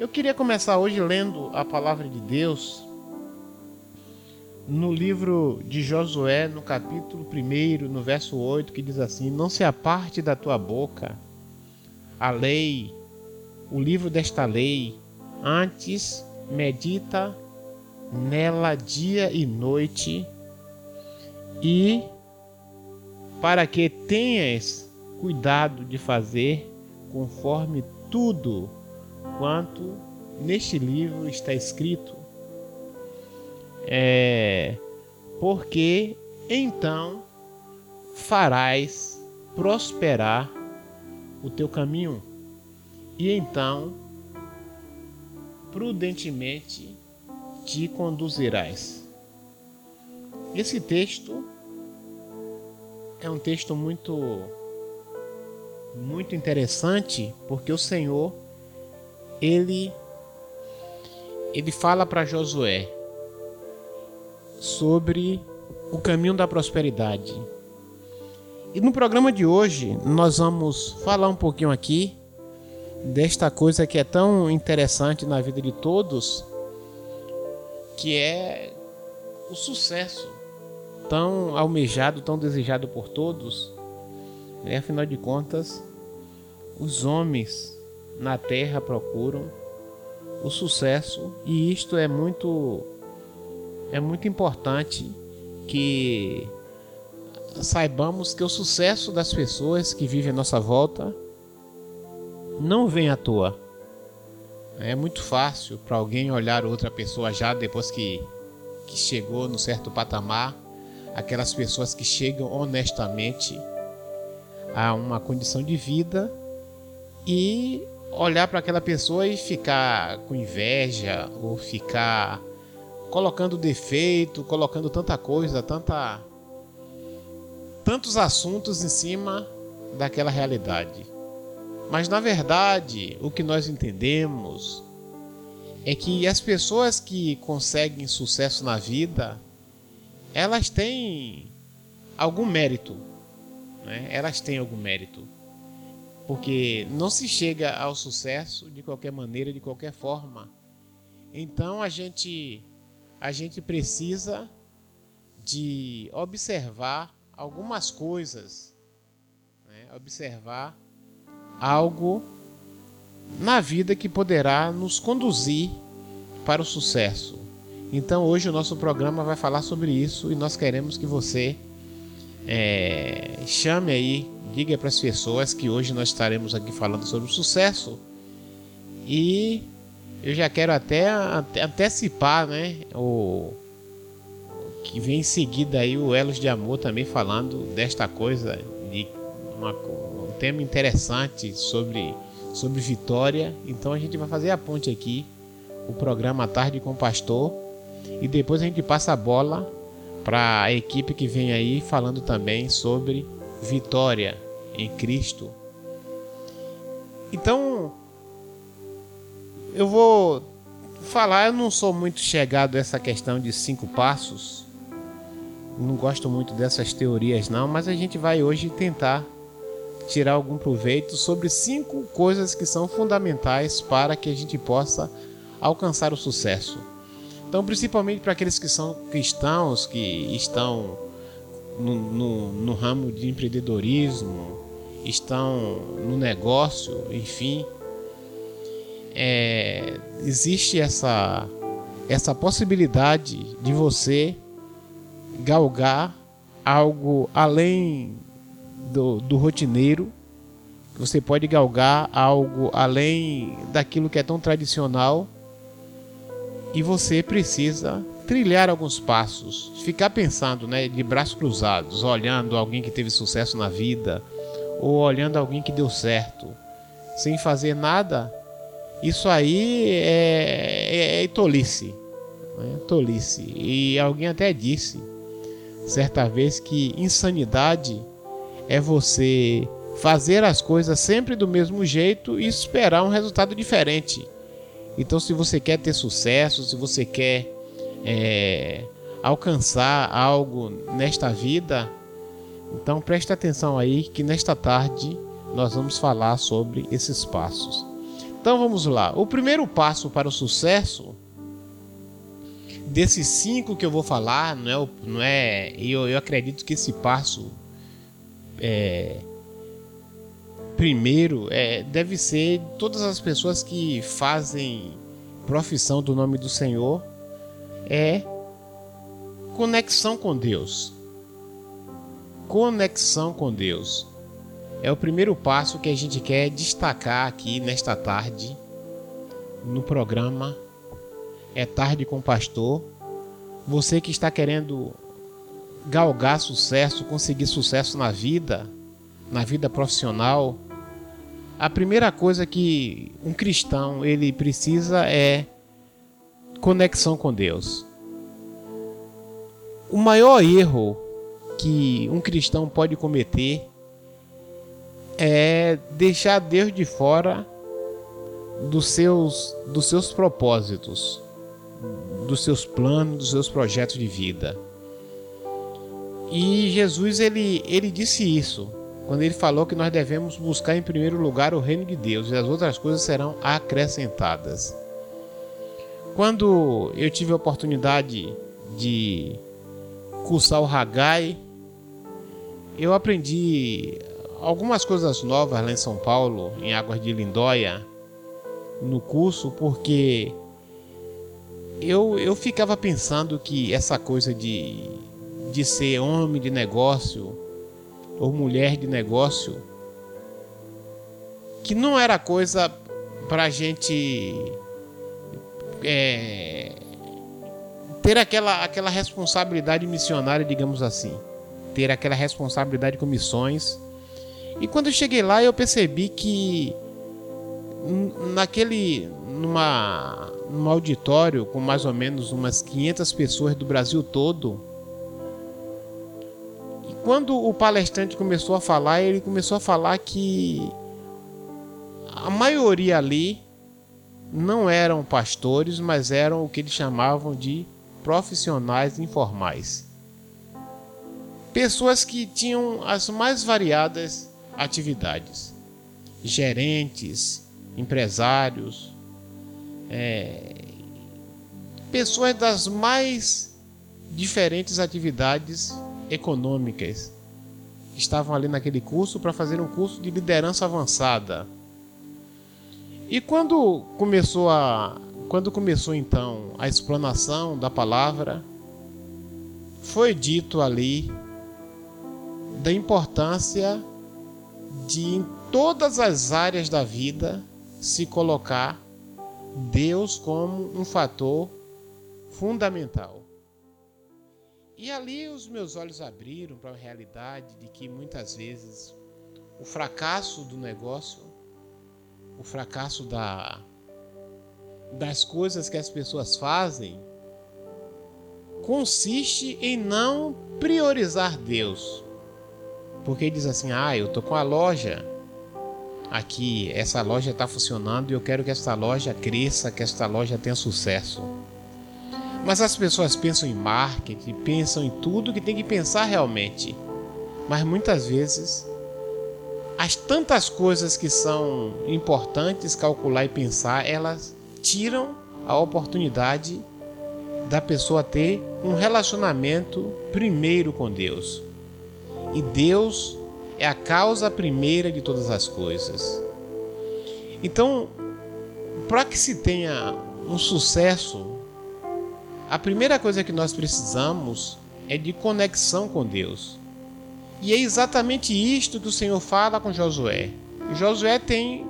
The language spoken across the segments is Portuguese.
Eu queria começar hoje lendo a palavra de Deus no livro de Josué, no capítulo 1, no verso 8, que diz assim: Não se aparte da tua boca a lei, o livro desta lei, antes medita nela dia e noite, e para que tenhas cuidado de fazer conforme tudo quanto neste livro está escrito. É, porque então farás prosperar o teu caminho e então prudentemente te conduzirás. Esse texto é um texto muito muito interessante, porque o Senhor ele ele fala para Josué sobre o caminho da prosperidade. E no programa de hoje nós vamos falar um pouquinho aqui desta coisa que é tão interessante na vida de todos, que é o sucesso tão almejado, tão desejado por todos. E, afinal de contas, os homens na terra procuram o sucesso e isto é muito é muito importante que saibamos que o sucesso das pessoas que vivem à nossa volta não vem à toa. É muito fácil para alguém olhar outra pessoa já depois que, que chegou no certo patamar, aquelas pessoas que chegam honestamente a uma condição de vida e olhar para aquela pessoa e ficar com inveja ou ficar colocando defeito, colocando tanta coisa, tanta tantos assuntos em cima daquela realidade. Mas na verdade, o que nós entendemos é que as pessoas que conseguem sucesso na vida, elas têm algum mérito. Né? Elas têm algum mérito. Porque não se chega ao sucesso de qualquer maneira, de qualquer forma. Então a gente a gente precisa de observar algumas coisas, né? observar algo na vida que poderá nos conduzir para o sucesso. Então hoje o nosso programa vai falar sobre isso e nós queremos que você é, chame aí, diga para as pessoas que hoje nós estaremos aqui falando sobre o sucesso e eu já quero até antecipar, né, o que vem em seguida aí o Elos de Amor também falando desta coisa de uma, um tema interessante sobre sobre vitória. Então a gente vai fazer a ponte aqui, o programa Tarde com o Pastor, e depois a gente passa a bola para a equipe que vem aí falando também sobre vitória em Cristo. Então, eu vou falar, eu não sou muito chegado a essa questão de cinco passos. Não gosto muito dessas teorias não, mas a gente vai hoje tentar tirar algum proveito sobre cinco coisas que são fundamentais para que a gente possa alcançar o sucesso. Então, principalmente para aqueles que são cristãos, que estão no, no, no ramo de empreendedorismo, estão no negócio, enfim, é, existe essa, essa possibilidade de você galgar algo além do, do rotineiro, você pode galgar algo além daquilo que é tão tradicional. E você precisa trilhar alguns passos, ficar pensando, né, de braços cruzados, olhando alguém que teve sucesso na vida ou olhando alguém que deu certo, sem fazer nada isso aí é, é, é tolice. Né? Tolice. E alguém até disse certa vez que insanidade é você fazer as coisas sempre do mesmo jeito e esperar um resultado diferente. Então, se você quer ter sucesso, se você quer é, alcançar algo nesta vida, então preste atenção aí que nesta tarde nós vamos falar sobre esses passos. Então vamos lá. O primeiro passo para o sucesso desses cinco que eu vou falar, não é, não é eu, eu acredito que esse passo é, primeiro é, deve ser todas as pessoas que fazem profissão do nome do Senhor é conexão com Deus. Conexão com Deus. É o primeiro passo que a gente quer destacar aqui nesta tarde no programa É Tarde com o Pastor. Você que está querendo galgar sucesso, conseguir sucesso na vida, na vida profissional, a primeira coisa que um cristão ele precisa é conexão com Deus. O maior erro que um cristão pode cometer é deixar Deus de fora dos seus, dos seus propósitos, dos seus planos, dos seus projetos de vida. E Jesus ele, ele disse isso quando ele falou que nós devemos buscar em primeiro lugar o reino de Deus e as outras coisas serão acrescentadas. Quando eu tive a oportunidade de cursar o Hagai, eu aprendi algumas coisas novas lá em São Paulo, em Águas de Lindóia, no curso, porque eu, eu ficava pensando que essa coisa de, de ser homem de negócio ou mulher de negócio, que não era coisa para gente é, ter aquela, aquela responsabilidade missionária, digamos assim, ter aquela responsabilidade com missões e quando eu cheguei lá, eu percebi que naquele numa num auditório com mais ou menos umas 500 pessoas do Brasil todo. E quando o palestrante começou a falar, ele começou a falar que a maioria ali não eram pastores, mas eram o que eles chamavam de profissionais informais. Pessoas que tinham as mais variadas atividades. Gerentes, empresários, é, pessoas das mais diferentes atividades econômicas estavam ali naquele curso para fazer um curso de liderança avançada. E quando começou a quando começou então a explanação da palavra, foi dito ali da importância de em todas as áreas da vida se colocar Deus como um fator fundamental. E ali os meus olhos abriram para a realidade de que muitas vezes o fracasso do negócio, o fracasso da, das coisas que as pessoas fazem, consiste em não priorizar Deus porque diz assim: ah, eu tô com a loja aqui, essa loja está funcionando e eu quero que esta loja cresça, que esta loja tenha sucesso. Mas as pessoas pensam em marketing, pensam em tudo que tem que pensar realmente. Mas muitas vezes as tantas coisas que são importantes calcular e pensar, elas tiram a oportunidade da pessoa ter um relacionamento primeiro com Deus. E Deus é a causa primeira de todas as coisas. Então, para que se tenha um sucesso, a primeira coisa que nós precisamos é de conexão com Deus. E é exatamente isto que o Senhor fala com Josué. Josué tem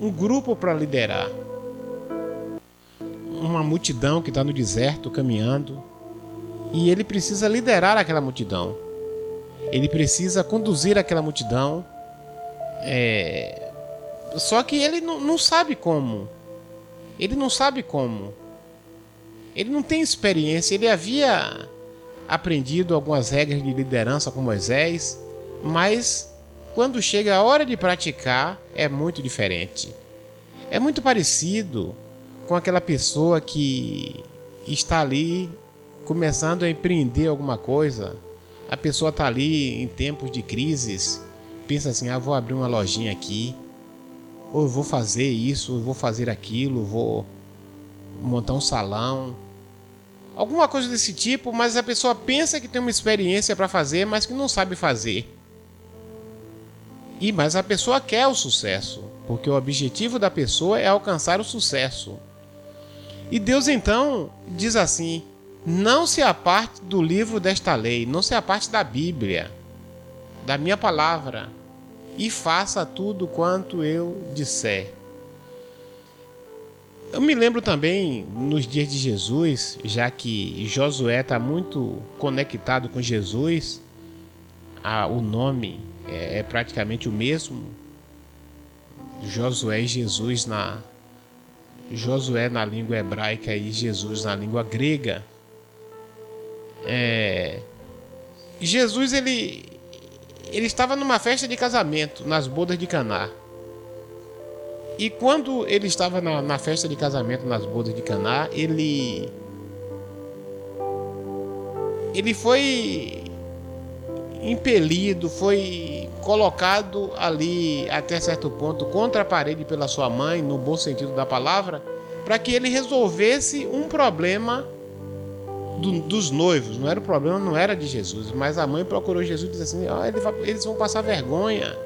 um grupo para liderar. Uma multidão que está no deserto caminhando. E ele precisa liderar aquela multidão ele precisa conduzir aquela multidão. É... Só que ele não, não sabe como. Ele não sabe como. Ele não tem experiência. Ele havia aprendido algumas regras de liderança com Moisés, mas quando chega a hora de praticar é muito diferente. É muito parecido com aquela pessoa que está ali começando a empreender alguma coisa a pessoa está ali em tempos de crises, pensa assim: ah, vou abrir uma lojinha aqui, ou vou fazer isso, eu vou fazer aquilo, vou montar um salão. Alguma coisa desse tipo, mas a pessoa pensa que tem uma experiência para fazer, mas que não sabe fazer. E mas a pessoa quer o sucesso, porque o objetivo da pessoa é alcançar o sucesso. E Deus então diz assim: não se aparte do livro desta lei, não se aparte da Bíblia, da minha palavra, e faça tudo quanto eu disser. Eu me lembro também nos dias de Jesus, já que Josué está muito conectado com Jesus, a, o nome é, é praticamente o mesmo. Josué e Jesus na Josué na língua hebraica e Jesus na língua grega. É, Jesus ele ele estava numa festa de casamento nas bodas de Caná. E quando ele estava na, na festa de casamento nas bodas de Caná, ele ele foi impelido, foi colocado ali até certo ponto contra a parede pela sua mãe, no bom sentido da palavra, para que ele resolvesse um problema do, dos noivos. Não era o problema, não era de Jesus, mas a mãe procurou Jesus e disse assim: oh, eles vão passar vergonha.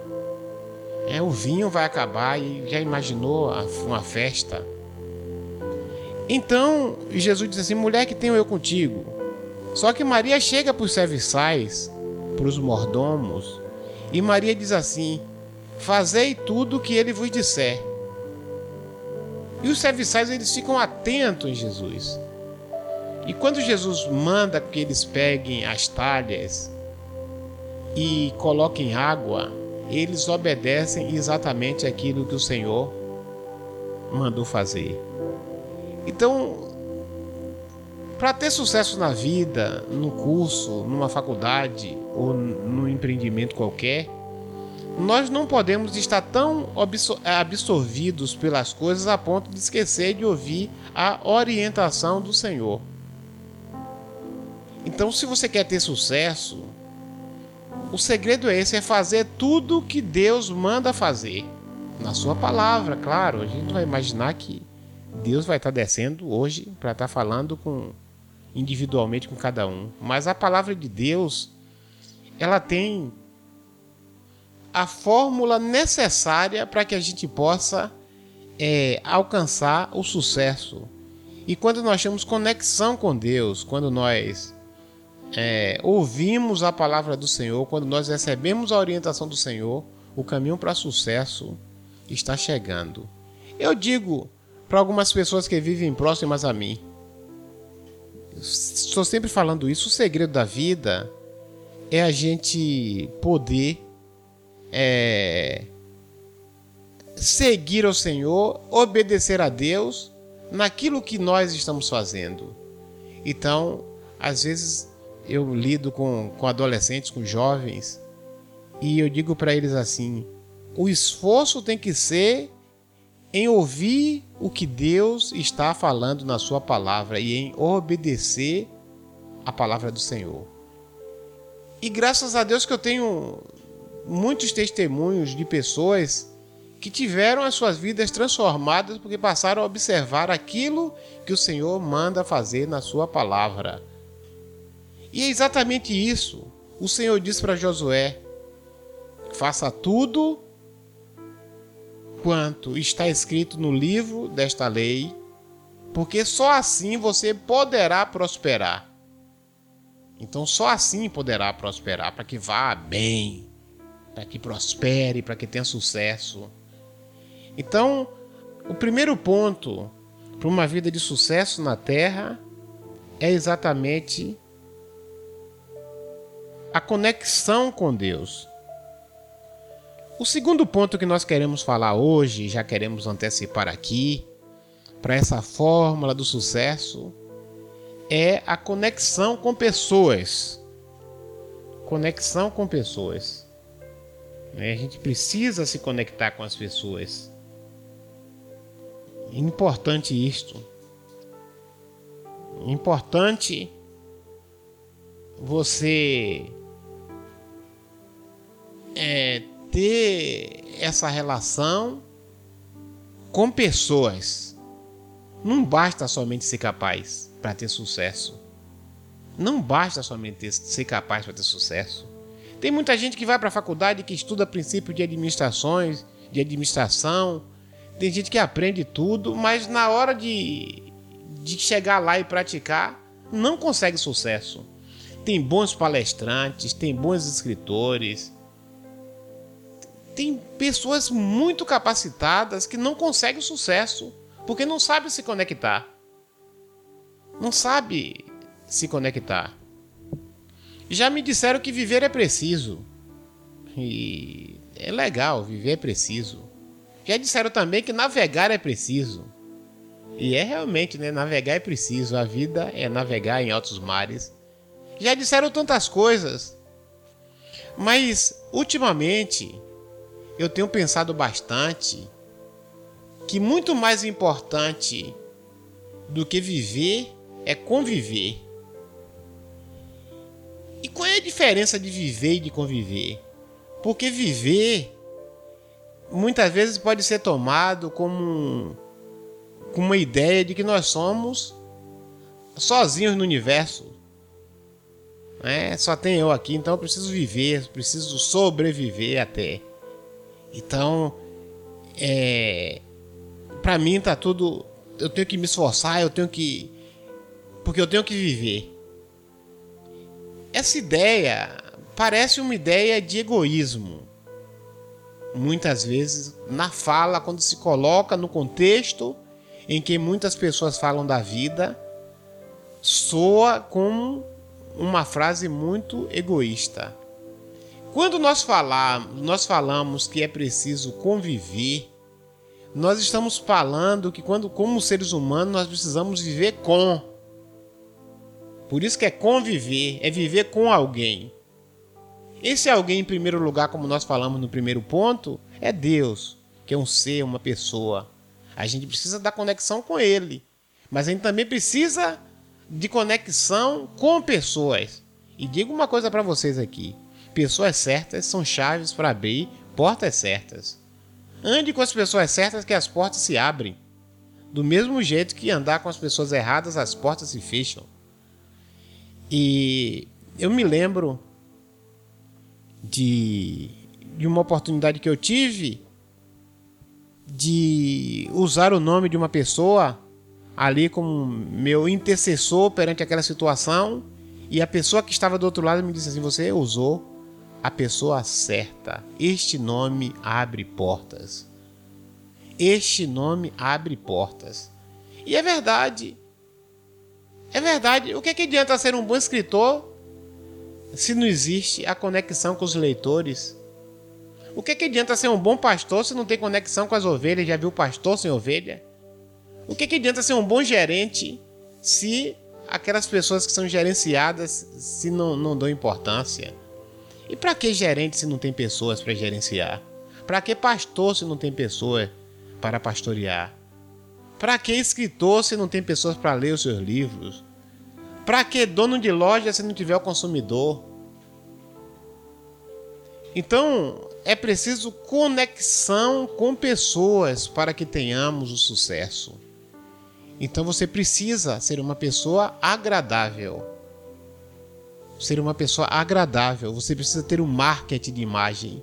É, o vinho vai acabar e já imaginou uma festa. Então Jesus disse assim: mulher que tenho eu contigo. Só que Maria chega para os serviçais, para os mordomos, e Maria diz assim: Fazei tudo o que ele vos disser. E os serviçais eles ficam atentos em Jesus. E quando Jesus manda que eles peguem as talhas e coloquem água, eles obedecem exatamente aquilo que o Senhor mandou fazer. Então, para ter sucesso na vida, no curso, numa faculdade ou num empreendimento qualquer, nós não podemos estar tão absorvidos pelas coisas a ponto de esquecer de ouvir a orientação do Senhor. Então, se você quer ter sucesso, o segredo é esse: é fazer tudo que Deus manda fazer. Na sua palavra, claro. A gente vai imaginar que Deus vai estar descendo hoje para estar falando com individualmente com cada um. Mas a palavra de Deus, ela tem a fórmula necessária para que a gente possa é, alcançar o sucesso. E quando nós temos conexão com Deus, quando nós é, ouvimos a palavra do Senhor, quando nós recebemos a orientação do Senhor, o caminho para sucesso está chegando. Eu digo para algumas pessoas que vivem próximas a mim, estou sempre falando isso, o segredo da vida é a gente poder é, seguir ao Senhor, obedecer a Deus naquilo que nós estamos fazendo. Então, às vezes eu lido com, com adolescentes, com jovens, e eu digo para eles assim: o esforço tem que ser em ouvir o que Deus está falando na Sua palavra e em obedecer a palavra do Senhor. E graças a Deus que eu tenho muitos testemunhos de pessoas que tiveram as suas vidas transformadas porque passaram a observar aquilo que o Senhor manda fazer na Sua palavra. E é exatamente isso. O Senhor diz para Josué: faça tudo quanto está escrito no livro desta lei, porque só assim você poderá prosperar. Então, só assim poderá prosperar, para que vá bem, para que prospere, para que tenha sucesso. Então, o primeiro ponto para uma vida de sucesso na terra é exatamente a conexão com Deus. O segundo ponto que nós queremos falar hoje, já queremos antecipar aqui, para essa fórmula do sucesso, é a conexão com pessoas. Conexão com pessoas. A gente precisa se conectar com as pessoas. Importante isto. Importante você é, ter essa relação com pessoas. Não basta somente ser capaz para ter sucesso. Não basta somente ser capaz para ter sucesso. Tem muita gente que vai para a faculdade que estuda princípio de administrações, de administração. Tem gente que aprende tudo, mas na hora de, de chegar lá e praticar, não consegue sucesso. Tem bons palestrantes, tem bons escritores, tem pessoas muito capacitadas que não conseguem sucesso porque não sabe se conectar. Não sabe se conectar. Já me disseram que viver é preciso. E é legal, viver é preciso. Já disseram também que navegar é preciso. E é realmente, né? Navegar é preciso. A vida é navegar em altos mares. Já disseram tantas coisas. Mas, ultimamente, eu tenho pensado bastante que muito mais importante do que viver é conviver. E qual é a diferença de viver e de conviver? Porque viver muitas vezes pode ser tomado como, como uma ideia de que nós somos sozinhos no universo. É, só tem eu aqui, então eu preciso viver, preciso sobreviver até. Então, é, para mim tá tudo. Eu tenho que me esforçar, eu tenho que. Porque eu tenho que viver. Essa ideia parece uma ideia de egoísmo. Muitas vezes, na fala, quando se coloca no contexto em que muitas pessoas falam da vida, soa como uma frase muito egoísta. Quando nós, falar, nós falamos que é preciso conviver, nós estamos falando que quando, como seres humanos, nós precisamos viver com. Por isso que é conviver, é viver com alguém. Esse alguém, em primeiro lugar, como nós falamos no primeiro ponto, é Deus, que é um ser, uma pessoa. A gente precisa da conexão com Ele, mas a gente também precisa de conexão com pessoas. E digo uma coisa para vocês aqui: Pessoas certas são chaves para abrir portas certas. Ande com as pessoas certas que as portas se abrem. Do mesmo jeito que andar com as pessoas erradas, as portas se fecham. E eu me lembro de, de uma oportunidade que eu tive de usar o nome de uma pessoa ali como meu intercessor perante aquela situação e a pessoa que estava do outro lado me disse assim: Você usou a pessoa certa. Este nome abre portas. Este nome abre portas. E é verdade. É verdade. O que, é que adianta ser um bom escritor se não existe a conexão com os leitores? O que, é que adianta ser um bom pastor se não tem conexão com as ovelhas? Já viu pastor sem ovelha? O que, é que adianta ser um bom gerente se aquelas pessoas que são gerenciadas se não, não dão importância? E para que gerente se não tem pessoas para gerenciar? Para que pastor se não tem pessoas para pastorear? Para que escritor se não tem pessoas para ler os seus livros? Para que dono de loja se não tiver o consumidor? Então, é preciso conexão com pessoas para que tenhamos o sucesso. Então você precisa ser uma pessoa agradável ser uma pessoa agradável, você precisa ter um marketing de imagem.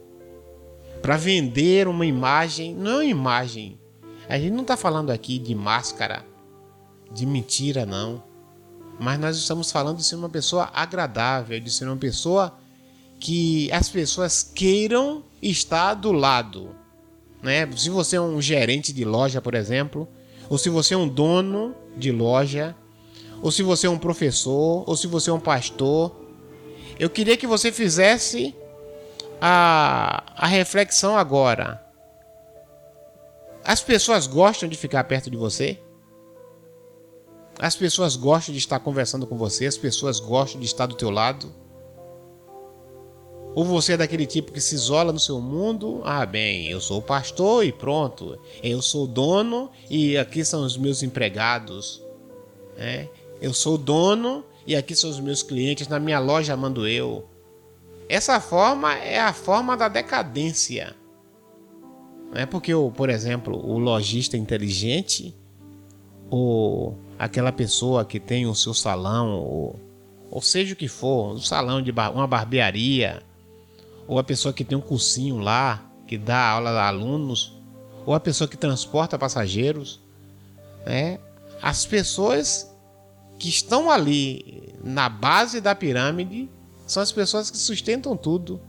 Para vender uma imagem, não é uma imagem. A gente não está falando aqui de máscara, de mentira, não. Mas nós estamos falando de ser uma pessoa agradável, de ser uma pessoa que as pessoas queiram estar do lado. Né? Se você é um gerente de loja, por exemplo, ou se você é um dono de loja, ou se você é um professor, ou se você é um pastor, eu queria que você fizesse a, a reflexão agora. As pessoas gostam de ficar perto de você? As pessoas gostam de estar conversando com você? As pessoas gostam de estar do teu lado? Ou você é daquele tipo que se isola no seu mundo? Ah, bem, eu sou o pastor e pronto. Eu sou o dono e aqui são os meus empregados. É? Eu sou o dono e aqui são os meus clientes, na minha loja mando eu. Essa forma é a forma da decadência. Não é porque, por exemplo, o lojista inteligente ou aquela pessoa que tem o seu salão, ou, ou seja o que for, um salão de bar, uma barbearia, ou a pessoa que tem um cursinho lá, que dá aula a alunos, ou a pessoa que transporta passageiros, né? As pessoas que estão ali na base da pirâmide são as pessoas que sustentam tudo.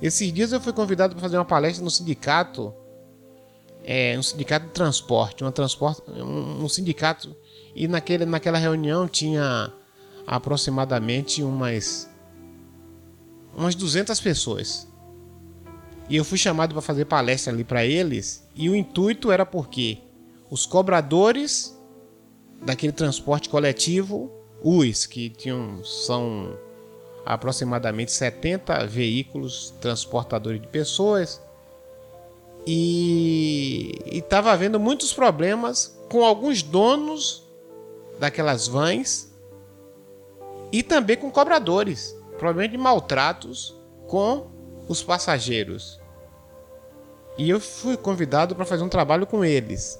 Esses dias eu fui convidado para fazer uma palestra no sindicato, é, um sindicato de transporte, uma transporte, um, um sindicato, e naquele, naquela reunião tinha aproximadamente umas umas 200 pessoas. E eu fui chamado para fazer palestra ali para eles, e o intuito era porque os cobradores daquele transporte coletivo, os que tinham são aproximadamente 70 veículos transportadores de pessoas, e estava havendo muitos problemas com alguns donos daquelas vans e também com cobradores, problemas de maltratos com os passageiros. E eu fui convidado para fazer um trabalho com eles.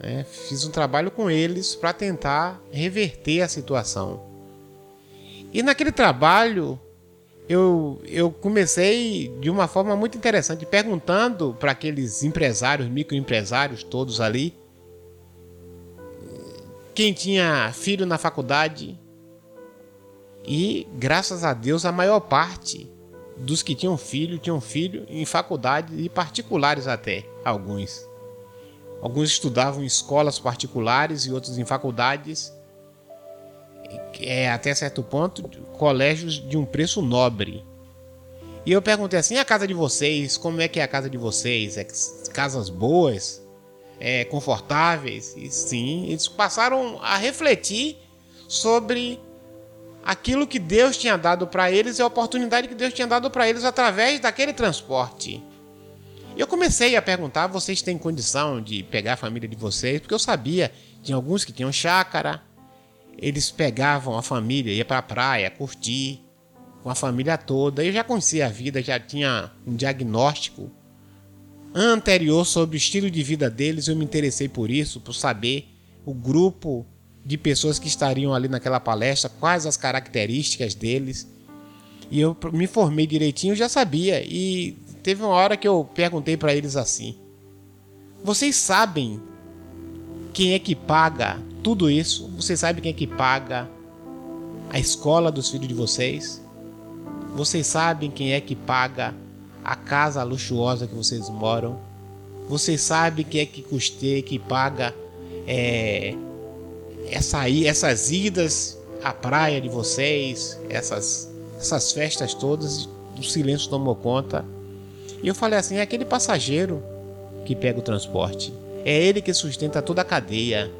É, fiz um trabalho com eles para tentar reverter a situação. E naquele trabalho eu, eu comecei de uma forma muito interessante, perguntando para aqueles empresários, microempresários todos ali, quem tinha filho na faculdade. E graças a Deus a maior parte dos que tinham filho tinham filho em faculdade e particulares até, alguns. Alguns estudavam em escolas particulares e outros em faculdades, é, até certo ponto, colégios de um preço nobre. E eu perguntei assim: a casa de vocês, como é que é a casa de vocês? É casas boas? É, confortáveis? E sim, eles passaram a refletir sobre aquilo que Deus tinha dado para eles e a oportunidade que Deus tinha dado para eles através daquele transporte. Eu comecei a perguntar: vocês têm condição de pegar a família de vocês? Porque eu sabia, tinha alguns que tinham chácara, eles pegavam a família, ia para a praia, curtir com a família toda. Eu já conhecia a vida, já tinha um diagnóstico anterior sobre o estilo de vida deles. Eu me interessei por isso, por saber o grupo de pessoas que estariam ali naquela palestra, quais as características deles. E eu me formei direitinho, já sabia. E teve uma hora que eu perguntei para eles assim: Vocês sabem quem é que paga tudo isso? Vocês sabem quem é que paga a escola dos filhos de vocês? Vocês sabem quem é que paga a casa luxuosa que vocês moram? Vocês sabem quem é que custeia, que paga é, essa, essas idas à praia de vocês, essas, essas festas todas? O silêncio tomou conta. E eu falei assim: é aquele passageiro que pega o transporte. É ele que sustenta toda a cadeia.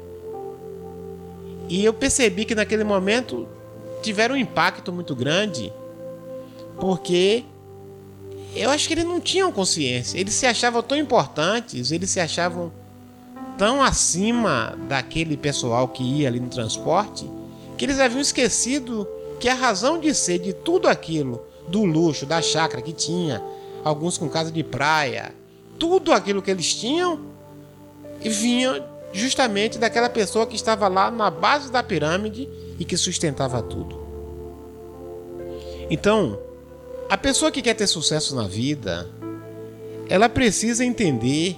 E eu percebi que naquele momento tiveram um impacto muito grande, porque eu acho que eles não tinham consciência. Eles se achavam tão importantes, eles se achavam tão acima daquele pessoal que ia ali no transporte, que eles haviam esquecido que a razão de ser de tudo aquilo, do luxo, da chácara que tinha, alguns com casa de praia, tudo aquilo que eles tinham vinha justamente daquela pessoa que estava lá na base da pirâmide e que sustentava tudo. Então, a pessoa que quer ter sucesso na vida, ela precisa entender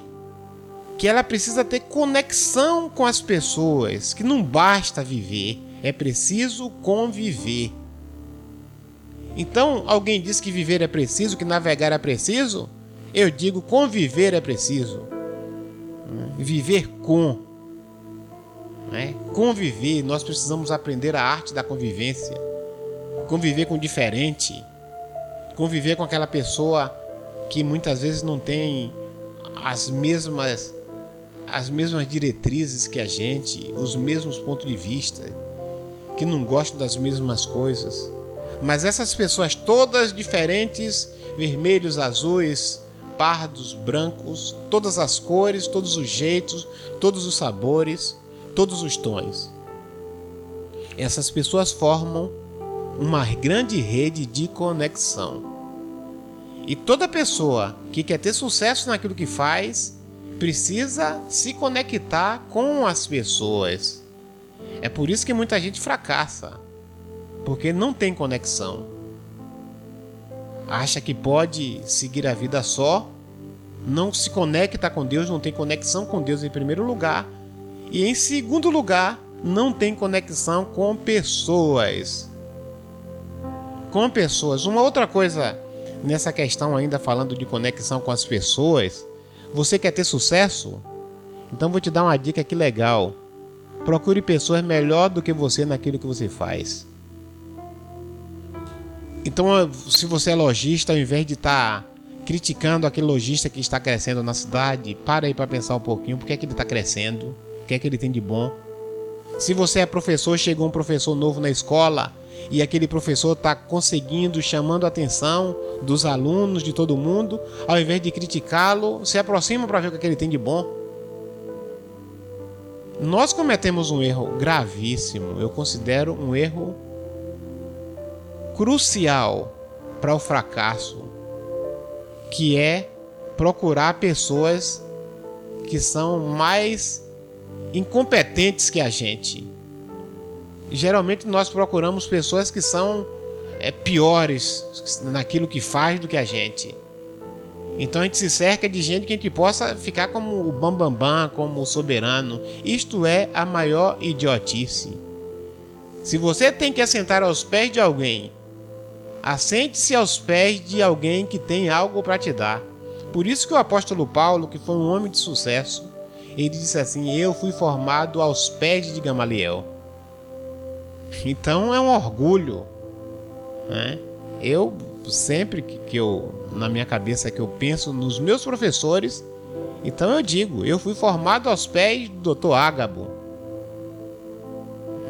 que ela precisa ter conexão com as pessoas, que não basta viver, é preciso conviver. Então, alguém diz que viver é preciso, que navegar é preciso? Eu digo conviver é preciso. Viver com. Né? Conviver, nós precisamos aprender a arte da convivência. Conviver com o diferente. Conviver com aquela pessoa que muitas vezes não tem as mesmas as mesmas diretrizes que a gente, os mesmos pontos de vista, que não gostam das mesmas coisas. Mas essas pessoas todas diferentes, vermelhos, azuis, pardos, brancos, todas as cores, todos os jeitos, todos os sabores, todos os tons. Essas pessoas formam uma grande rede de conexão. E toda pessoa que quer ter sucesso naquilo que faz precisa se conectar com as pessoas. É por isso que muita gente fracassa, porque não tem conexão. Acha que pode seguir a vida só, não se conecta com Deus, não tem conexão com Deus em primeiro lugar, e em segundo lugar, não tem conexão com pessoas. Com pessoas. Uma outra coisa nessa questão ainda falando de conexão com as pessoas, você quer ter sucesso? Então vou te dar uma dica que legal. Procure pessoas melhor do que você naquilo que você faz. Então, se você é lojista, ao invés de estar tá criticando aquele lojista que está crescendo na cidade, para aí para pensar um pouquinho, por que, é que ele está crescendo, o que é que ele tem de bom. Se você é professor, chegou um professor novo na escola e aquele professor está conseguindo, chamando a atenção dos alunos, de todo mundo, ao invés de criticá-lo, se aproxima para ver o que ele tem de bom. Nós cometemos um erro gravíssimo, eu considero um erro crucial para o fracasso, que é procurar pessoas que são mais incompetentes que a gente. Geralmente nós procuramos pessoas que são é, piores naquilo que faz do que a gente. Então a gente se cerca de gente que a gente possa ficar como o bambambam, bam, bam, como o soberano. Isto é a maior idiotice. Se você tem que assentar aos pés de alguém, assente-se aos pés de alguém que tem algo para te dar. Por isso que o apóstolo Paulo, que foi um homem de sucesso, ele disse assim: Eu fui formado aos pés de Gamaliel. Então é um orgulho. Né? Eu sempre que eu na minha cabeça que eu penso nos meus professores, então eu digo, eu fui formado aos pés do Dr. Ágabo.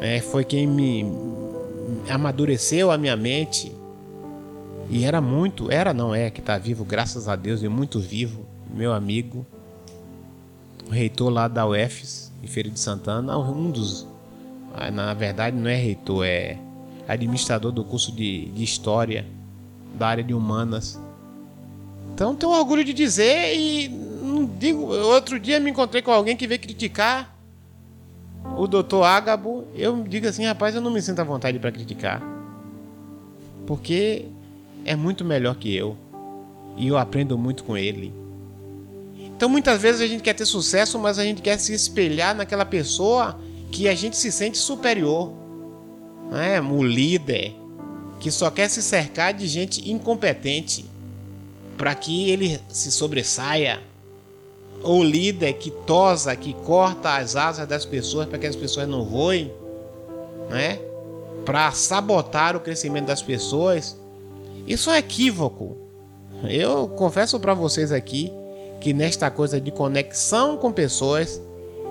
É, foi quem me amadureceu a minha mente. E era muito, era não é, que está vivo, graças a Deus, e muito vivo, meu amigo, o reitor lá da UFS, em Feira de Santana, um dos, ah, na verdade não é reitor, é administrador do curso de, de História da área de Humanas. Então tenho orgulho de dizer e não digo, outro dia me encontrei com alguém que veio criticar o doutor Ágabo, eu digo assim, rapaz, eu não me sinto à vontade para criticar. Porque é muito melhor que eu. E eu aprendo muito com ele. Então muitas vezes a gente quer ter sucesso, mas a gente quer se espelhar naquela pessoa que a gente se sente superior. Né? O líder que só quer se cercar de gente incompetente para que ele se sobressaia. O líder que tosa, que corta as asas das pessoas para que as pessoas não voem, né? Para sabotar o crescimento das pessoas. Isso é equívoco. Eu confesso para vocês aqui que nesta coisa de conexão com pessoas,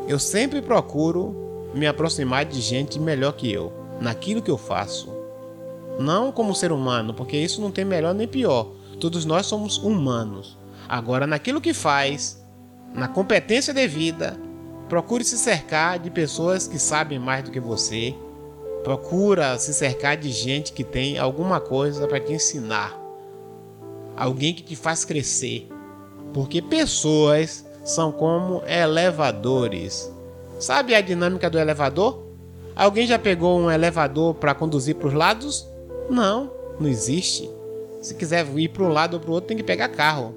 eu sempre procuro me aproximar de gente melhor que eu, naquilo que eu faço. Não como ser humano, porque isso não tem melhor nem pior. Todos nós somos humanos. Agora, naquilo que faz, na competência devida, procure se cercar de pessoas que sabem mais do que você. Procura se cercar de gente que tem alguma coisa para te ensinar. Alguém que te faz crescer. Porque pessoas são como elevadores. Sabe a dinâmica do elevador? Alguém já pegou um elevador para conduzir para os lados? Não, não existe. Se quiser ir para um lado ou para o outro, tem que pegar carro.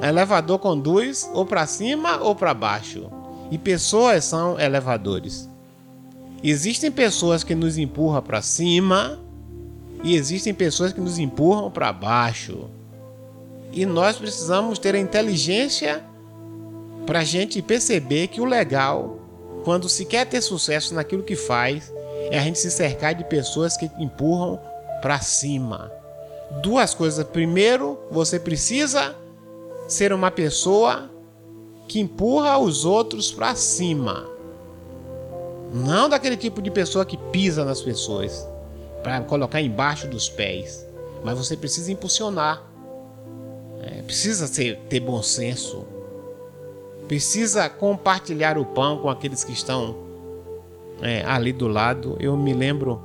Elevador conduz ou para cima ou para baixo. E pessoas são elevadores. Existem pessoas que nos empurram para cima e existem pessoas que nos empurram para baixo. E nós precisamos ter a inteligência para a gente perceber que o legal, quando se quer ter sucesso naquilo que faz, é a gente se cercar de pessoas que empurram para cima. Duas coisas. Primeiro, você precisa ser uma pessoa que empurra os outros para cima. Não daquele tipo de pessoa que pisa nas pessoas para colocar embaixo dos pés. Mas você precisa impulsionar. É, precisa ser, ter bom senso. Precisa compartilhar o pão com aqueles que estão é, ali do lado. Eu me lembro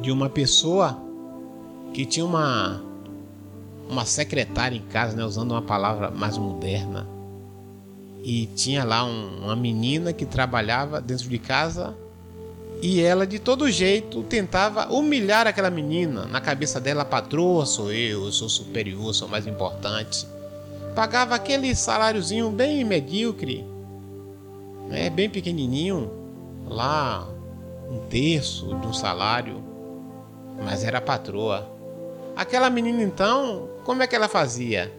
de uma pessoa que tinha uma uma secretária em casa, né, usando uma palavra mais moderna. E tinha lá um, uma menina que trabalhava dentro de casa e ela de todo jeito tentava humilhar aquela menina. Na cabeça dela, patroa sou eu, sou superior, sou mais importante. Pagava aquele saláriozinho bem medíocre, né, bem pequenininho, lá um terço de um salário, mas era patroa. Aquela menina então, como é que ela fazia?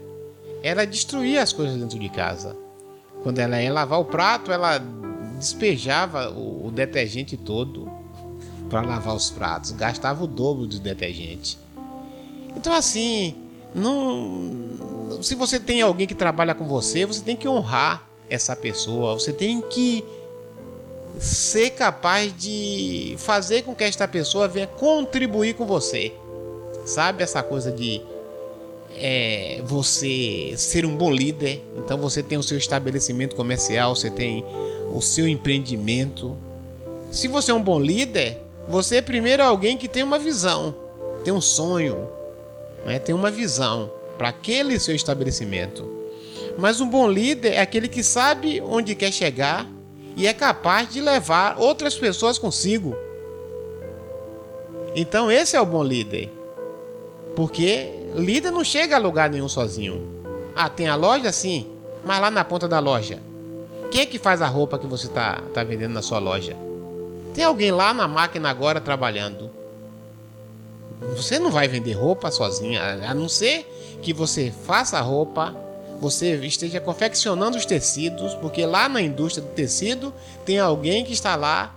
Ela destruía as coisas dentro de casa. Quando ela ia lavar o prato, ela despejava o, detergente todo para lavar os pratos, gastava o dobro do detergente. Então assim, não, se você tem alguém que trabalha com você, você tem que honrar essa pessoa, você tem que ser capaz de fazer com que esta pessoa venha contribuir com você. Sabe essa coisa de é, você ser um bom líder. Então você tem o seu estabelecimento comercial, você tem o seu empreendimento. Se você é um bom líder, você é primeiro alguém que tem uma visão, tem um sonho, né? tem uma visão para aquele seu estabelecimento. Mas um bom líder é aquele que sabe onde quer chegar e é capaz de levar outras pessoas consigo. Então esse é o bom líder. Porque líder não chega a lugar nenhum sozinho. Ah, tem a loja? Sim. Mas lá na ponta da loja. Quem é que faz a roupa que você está tá vendendo na sua loja? Tem alguém lá na máquina agora trabalhando. Você não vai vender roupa sozinha, a não ser que você faça a roupa, você esteja confeccionando os tecidos, porque lá na indústria do tecido tem alguém que está lá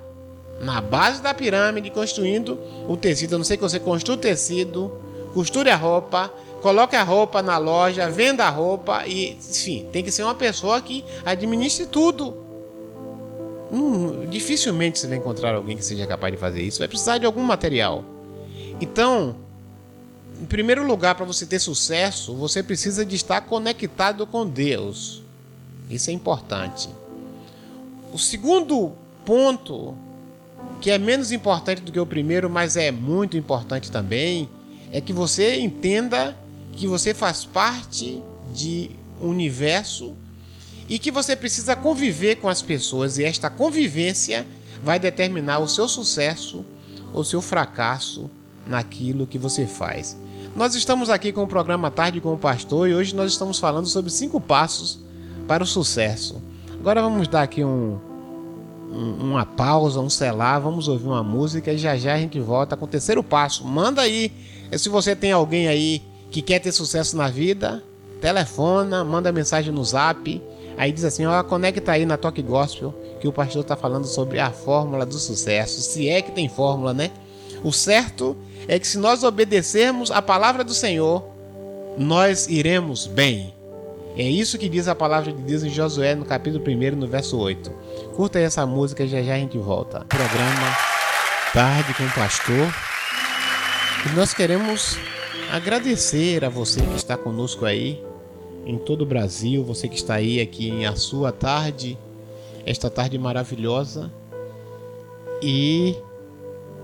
na base da pirâmide construindo o tecido. A não ser que você construa o tecido, costure a roupa, coloque a roupa na loja, venda a roupa e, enfim, tem que ser uma pessoa que administre tudo. Hum, dificilmente você vai encontrar alguém que seja capaz de fazer isso. Vai precisar de algum material. Então, em primeiro lugar, para você ter sucesso, você precisa de estar conectado com Deus. Isso é importante. O segundo ponto, que é menos importante do que o primeiro, mas é muito importante também, é que você entenda que você faz parte de um universo e que você precisa conviver com as pessoas e esta convivência vai determinar o seu sucesso ou seu fracasso naquilo que você faz. Nós estamos aqui com o programa Tarde com o Pastor e hoje nós estamos falando sobre cinco passos para o sucesso. Agora vamos dar aqui um, um, uma pausa, um selar, vamos ouvir uma música e já já a gente volta com o terceiro passo. Manda aí e se você tem alguém aí que quer ter sucesso na vida, telefona, manda mensagem no zap. Aí diz assim: ó, conecta aí na Toque Gospel que o pastor está falando sobre a fórmula do sucesso. Se é que tem fórmula, né? O certo é que se nós obedecermos a palavra do Senhor, nós iremos bem. É isso que diz a palavra de Deus em Josué, no capítulo 1, no verso 8. Curta aí essa música já já a gente volta. Programa Tarde com o Pastor. E nós queremos agradecer a você que está conosco aí em todo o Brasil, você que está aí aqui em a sua tarde, esta tarde maravilhosa. E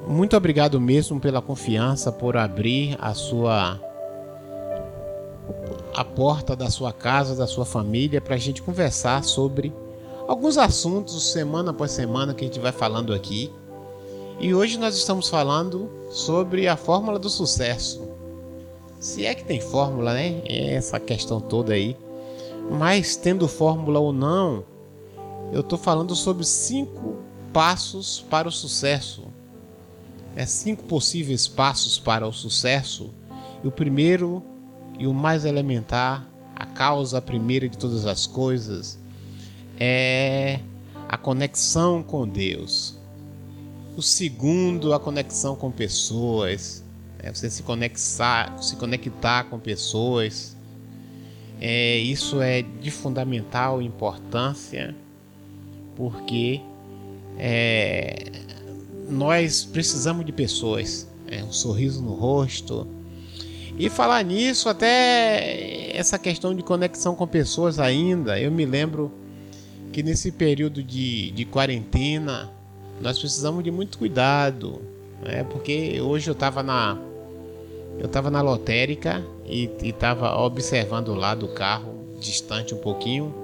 muito obrigado mesmo pela confiança, por abrir a sua a porta da sua casa, da sua família para a gente conversar sobre alguns assuntos semana após semana que a gente vai falando aqui. E hoje nós estamos falando sobre a fórmula do sucesso. Se é que tem fórmula, né? É essa questão toda aí. Mas tendo fórmula ou não, eu estou falando sobre cinco passos para o sucesso. É cinco possíveis passos para o sucesso. E o primeiro e o mais elementar, a causa primeira de todas as coisas, é a conexão com Deus. O segundo, a conexão com pessoas. É você se conectar, se conectar com pessoas. É, isso é de fundamental importância, porque é, nós precisamos de pessoas. É, um sorriso no rosto. E falar nisso, até essa questão de conexão com pessoas ainda, eu me lembro que nesse período de, de quarentena, nós precisamos de muito cuidado, né? porque hoje eu estava na, Eu estava na lotérica e estava observando lá do carro, distante um pouquinho,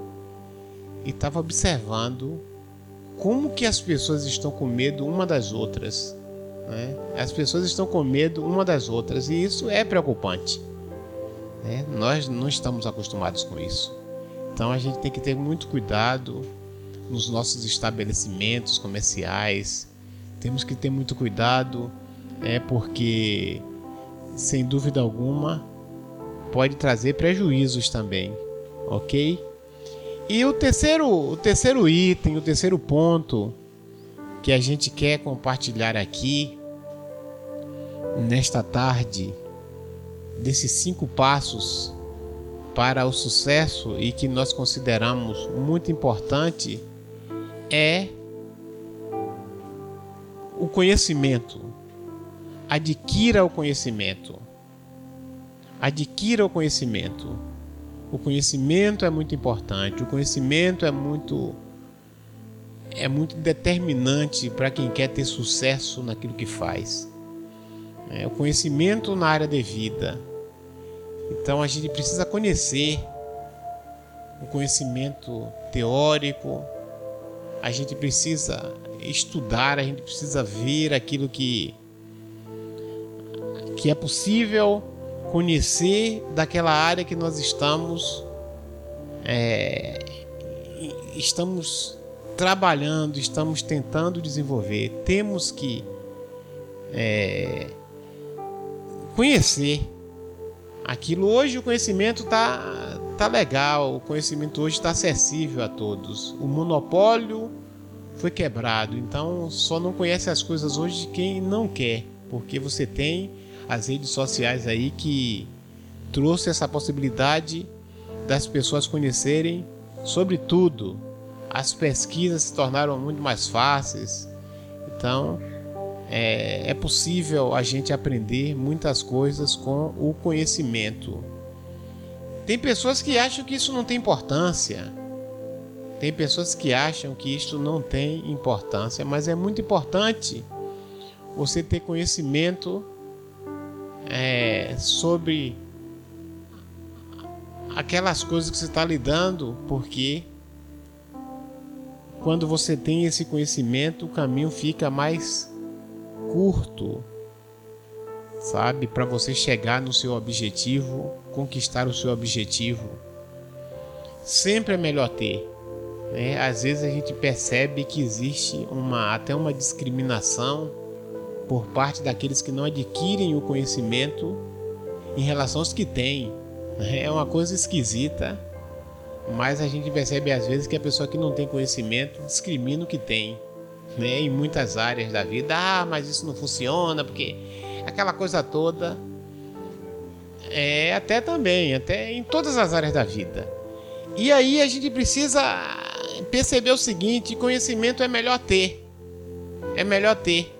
e estava observando como que as pessoas estão com medo uma das outras. Né? As pessoas estão com medo uma das outras e isso é preocupante. Né? Nós não estamos acostumados com isso. Então a gente tem que ter muito cuidado nos nossos estabelecimentos comerciais. Temos que ter muito cuidado, é porque sem dúvida alguma pode trazer prejuízos também, ok? E o terceiro, o terceiro item, o terceiro ponto que a gente quer compartilhar aqui nesta tarde, desses cinco passos para o sucesso e que nós consideramos muito importante é o conhecimento. Adquira o conhecimento. Adquira o conhecimento. O conhecimento é muito importante. O conhecimento é muito é muito determinante para quem quer ter sucesso naquilo que faz. É, o conhecimento na área de vida. Então a gente precisa conhecer o conhecimento teórico, a gente precisa estudar, a gente precisa ver aquilo que que é possível conhecer daquela área que nós estamos é, estamos trabalhando, estamos tentando desenvolver. Temos que é, conhecer aquilo. Hoje o conhecimento está tá legal, o conhecimento hoje está acessível a todos. O monopólio foi quebrado, então só não conhece as coisas hoje quem não quer, porque você tem as redes sociais aí que trouxe essa possibilidade das pessoas conhecerem sobre tudo. As pesquisas se tornaram muito mais fáceis. Então, é, é possível a gente aprender muitas coisas com o conhecimento. Tem pessoas que acham que isso não tem importância. Tem pessoas que acham que isso não tem importância, mas é muito importante você ter conhecimento é, sobre aquelas coisas que você está lidando, porque quando você tem esse conhecimento, o caminho fica mais curto, sabe? Para você chegar no seu objetivo, conquistar o seu objetivo. Sempre é melhor ter. Né? Às vezes a gente percebe que existe uma, até uma discriminação por parte daqueles que não adquirem o conhecimento em relação aos que têm. Né? É uma coisa esquisita, mas a gente percebe às vezes que a pessoa que não tem conhecimento discrimina o que tem. Né? Em muitas áreas da vida, ah, mas isso não funciona, porque aquela coisa toda. É até também, até em todas as áreas da vida. E aí a gente precisa perceber o seguinte: conhecimento é melhor ter. É melhor ter.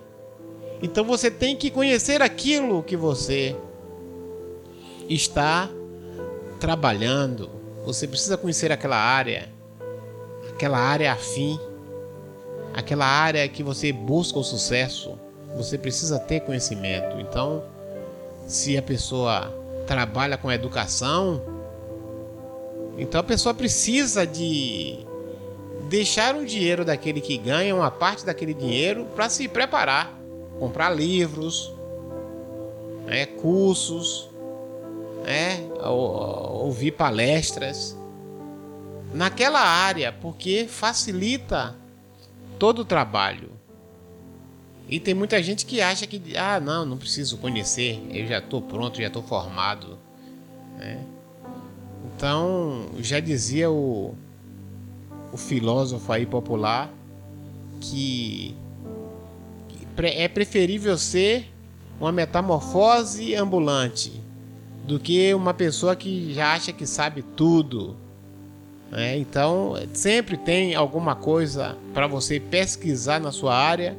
Então você tem que conhecer aquilo que você está trabalhando. Você precisa conhecer aquela área, aquela área afim, aquela área que você busca o sucesso. Você precisa ter conhecimento. Então, se a pessoa trabalha com educação, então a pessoa precisa de deixar um dinheiro daquele que ganha, uma parte daquele dinheiro, para se preparar comprar livros, né, cursos, né, ouvir palestras naquela área, porque facilita todo o trabalho. E tem muita gente que acha que, ah, não, não preciso conhecer, eu já estou pronto, já estou formado. Né? Então, já dizia o, o filósofo aí popular que é preferível ser uma metamorfose ambulante do que uma pessoa que já acha que sabe tudo. Né? Então, sempre tem alguma coisa para você pesquisar na sua área,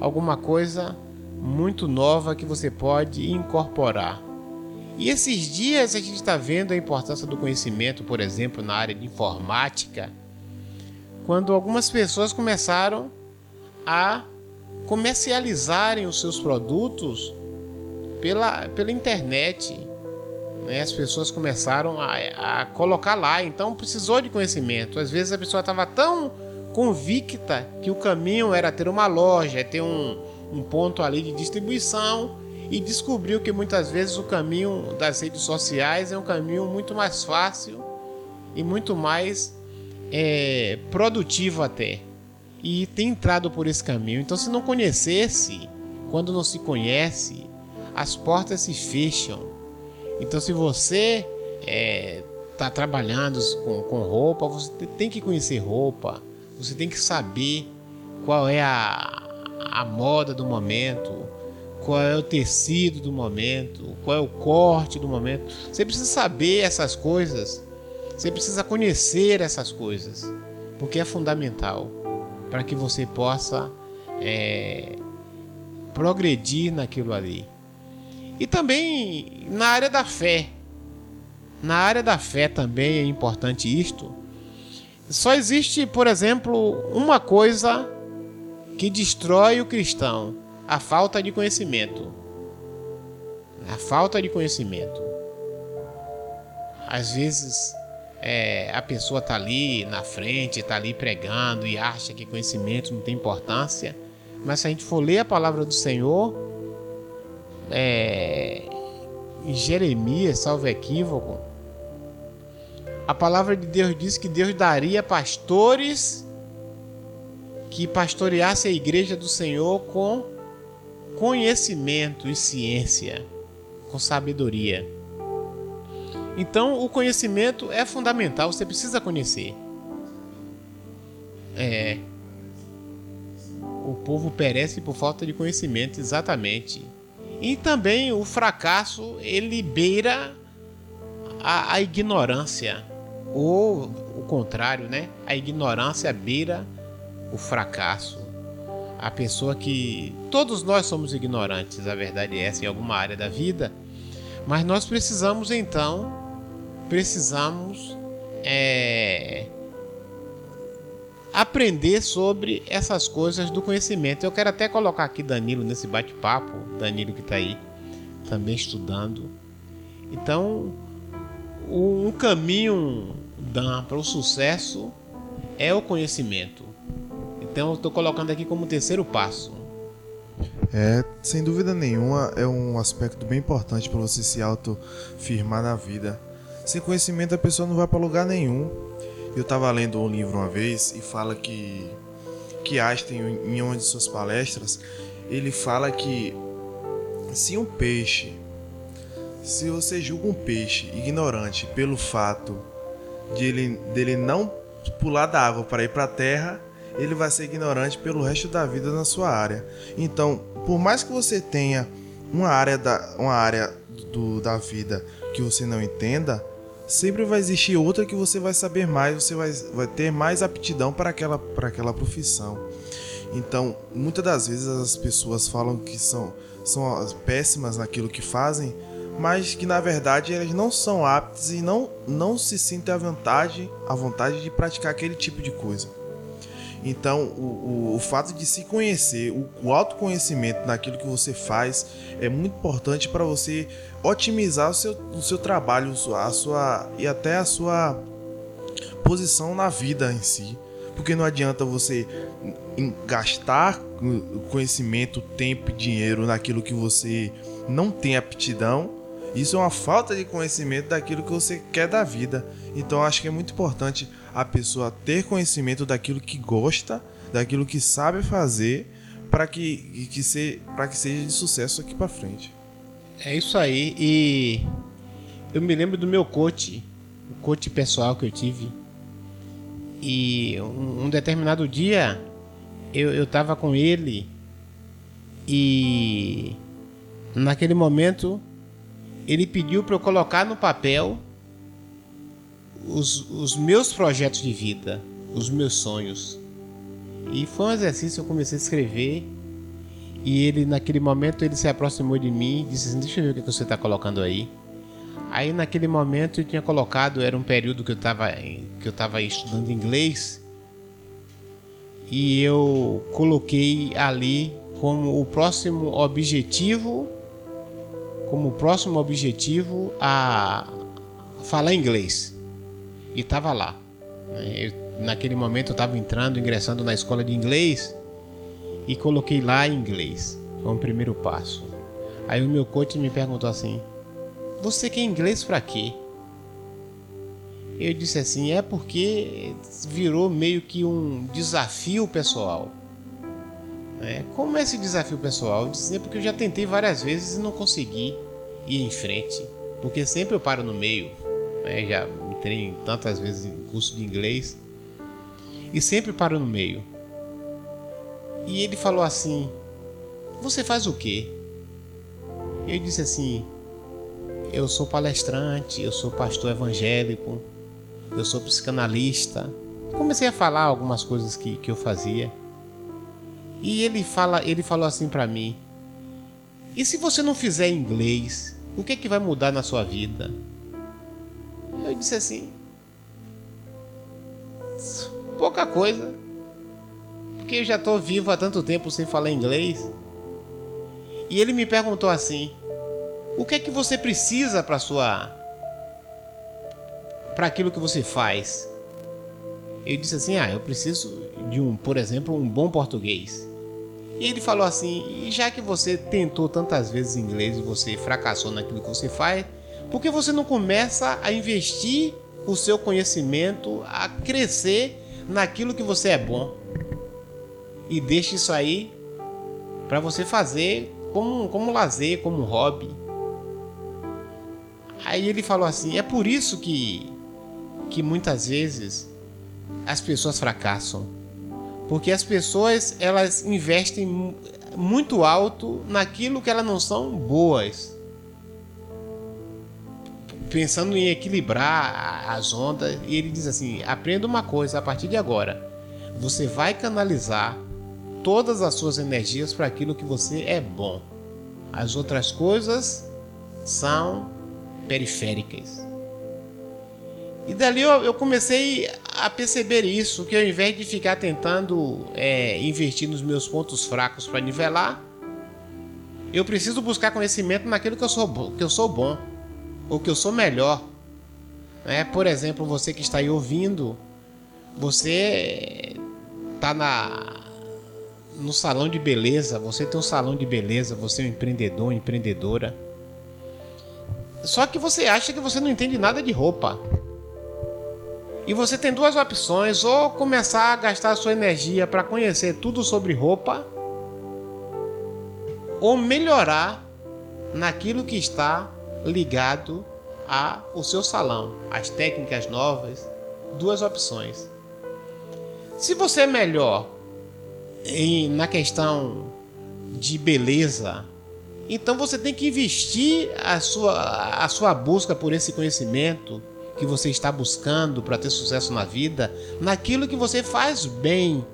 alguma coisa muito nova que você pode incorporar. E esses dias a gente está vendo a importância do conhecimento, por exemplo, na área de informática, quando algumas pessoas começaram a comercializarem os seus produtos pela, pela internet. Né? As pessoas começaram a, a colocar lá, então precisou de conhecimento. Às vezes a pessoa estava tão convicta que o caminho era ter uma loja, ter um, um ponto ali de distribuição e descobriu que muitas vezes o caminho das redes sociais é um caminho muito mais fácil e muito mais é, produtivo até. E tem entrado por esse caminho. Então, se não conhecesse, quando não se conhece, as portas se fecham. Então, se você está é, tá trabalhando com, com roupa, você tem que conhecer roupa, você tem que saber qual é a, a moda do momento, qual é o tecido do momento, qual é o corte do momento. Você precisa saber essas coisas, você precisa conhecer essas coisas, porque é fundamental para que você possa é, progredir naquilo ali. E também na área da fé. Na área da fé também é importante isto. Só existe, por exemplo, uma coisa que destrói o cristão: a falta de conhecimento. A falta de conhecimento. Às vezes é, a pessoa está ali na frente, está ali pregando e acha que conhecimento não tem importância. Mas se a gente for ler a palavra do Senhor, é, em Jeremias, salvo equívoco, a palavra de Deus diz que Deus daria pastores que pastoreasse a igreja do Senhor com conhecimento e ciência, com sabedoria. Então, o conhecimento é fundamental, você precisa conhecer. É. O povo perece por falta de conhecimento, exatamente. E também o fracasso, ele beira a, a ignorância. Ou o contrário, né? A ignorância beira o fracasso. A pessoa que. Todos nós somos ignorantes, a verdade é essa, em alguma área da vida. Mas nós precisamos então precisamos é, aprender sobre essas coisas do conhecimento. Eu quero até colocar aqui Danilo nesse bate-papo, Danilo que está aí também estudando. Então, um caminho para o sucesso é o conhecimento. Então, estou colocando aqui como terceiro passo. É, sem dúvida nenhuma, é um aspecto bem importante para você se autofirmar na vida sem conhecimento a pessoa não vai para lugar nenhum. Eu estava lendo um livro uma vez e fala que que Einstein em uma de suas palestras, ele fala que se um peixe, se você julga um peixe ignorante pelo fato de ele dele não pular da água para ir para a terra, ele vai ser ignorante pelo resto da vida na sua área. Então, por mais que você tenha uma área da, uma área do, da vida que você não entenda, sempre vai existir outra que você vai saber mais, você vai, vai ter mais aptidão para aquela, para aquela profissão. Então, muitas das vezes as pessoas falam que são, são péssimas naquilo que fazem, mas que na verdade elas não são aptas e não, não se sentem à vontade, à vontade de praticar aquele tipo de coisa. Então, o, o, o fato de se conhecer, o, o autoconhecimento naquilo que você faz é muito importante para você otimizar o seu, o seu trabalho a sua, e até a sua posição na vida em si. Porque não adianta você gastar conhecimento, tempo e dinheiro naquilo que você não tem aptidão. Isso é uma falta de conhecimento daquilo que você quer da vida. Então acho que é muito importante a pessoa ter conhecimento daquilo que gosta, daquilo que sabe fazer, para que, que, se, que seja de sucesso aqui para frente. É isso aí. E eu me lembro do meu coach, o coach pessoal que eu tive. E um, um determinado dia eu, eu tava com ele e naquele momento ele pediu para eu colocar no papel os, os meus projetos de vida, os meus sonhos. E foi um exercício, eu comecei a escrever. E ele, naquele momento, ele se aproximou de mim e disse assim, deixa eu ver o que você está colocando aí. Aí naquele momento eu tinha colocado, era um período que eu estava que eu estudando inglês. E eu coloquei ali como o próximo objetivo como próximo objetivo a falar inglês. E estava lá. Eu, naquele momento eu estava entrando, ingressando na escola de inglês e coloquei lá inglês como primeiro passo. Aí o meu coach me perguntou assim: Você quer inglês para quê? Eu disse assim: É porque virou meio que um desafio pessoal. É, como é esse desafio pessoal? Disse, é porque eu já tentei várias vezes e não consegui ir em frente. Porque sempre eu paro no meio. Né? Já entrei tantas vezes em curso de inglês e sempre paro no meio. E ele falou assim: Você faz o quê? Eu disse assim: Eu sou palestrante, eu sou pastor evangélico, eu sou psicanalista. Comecei a falar algumas coisas que, que eu fazia. E ele fala, ele falou assim para mim: "E se você não fizer inglês, o que é que vai mudar na sua vida?" Eu disse assim: "Pouca coisa. Porque eu já estou vivo há tanto tempo sem falar inglês." E ele me perguntou assim: "O que é que você precisa para sua para aquilo que você faz?" Eu disse assim: "Ah, eu preciso de um, por exemplo, um bom português." E ele falou assim: e já que você tentou tantas vezes inglês e você fracassou naquilo que você faz, por que você não começa a investir o seu conhecimento, a crescer naquilo que você é bom? E deixa isso aí para você fazer como, como lazer, como hobby. Aí ele falou assim: é por isso que, que muitas vezes as pessoas fracassam porque as pessoas elas investem muito alto naquilo que elas não são boas. Pensando em equilibrar as ondas, e ele diz assim: aprenda uma coisa a partir de agora. Você vai canalizar todas as suas energias para aquilo que você é bom. As outras coisas são periféricas. E dali eu, eu comecei a perceber isso, que ao invés de ficar tentando é, investir nos meus pontos fracos para nivelar, eu preciso buscar conhecimento naquilo que eu sou, que eu sou bom, ou que eu sou melhor. É, por exemplo, você que está aí ouvindo, você está na no salão de beleza, você tem um salão de beleza, você é um empreendedor, empreendedora. Só que você acha que você não entende nada de roupa. E você tem duas opções: ou começar a gastar sua energia para conhecer tudo sobre roupa, ou melhorar naquilo que está ligado ao seu salão, as técnicas novas. Duas opções. Se você é melhor em, na questão de beleza, então você tem que investir a sua, a sua busca por esse conhecimento que você está buscando para ter sucesso na vida, naquilo que você faz bem.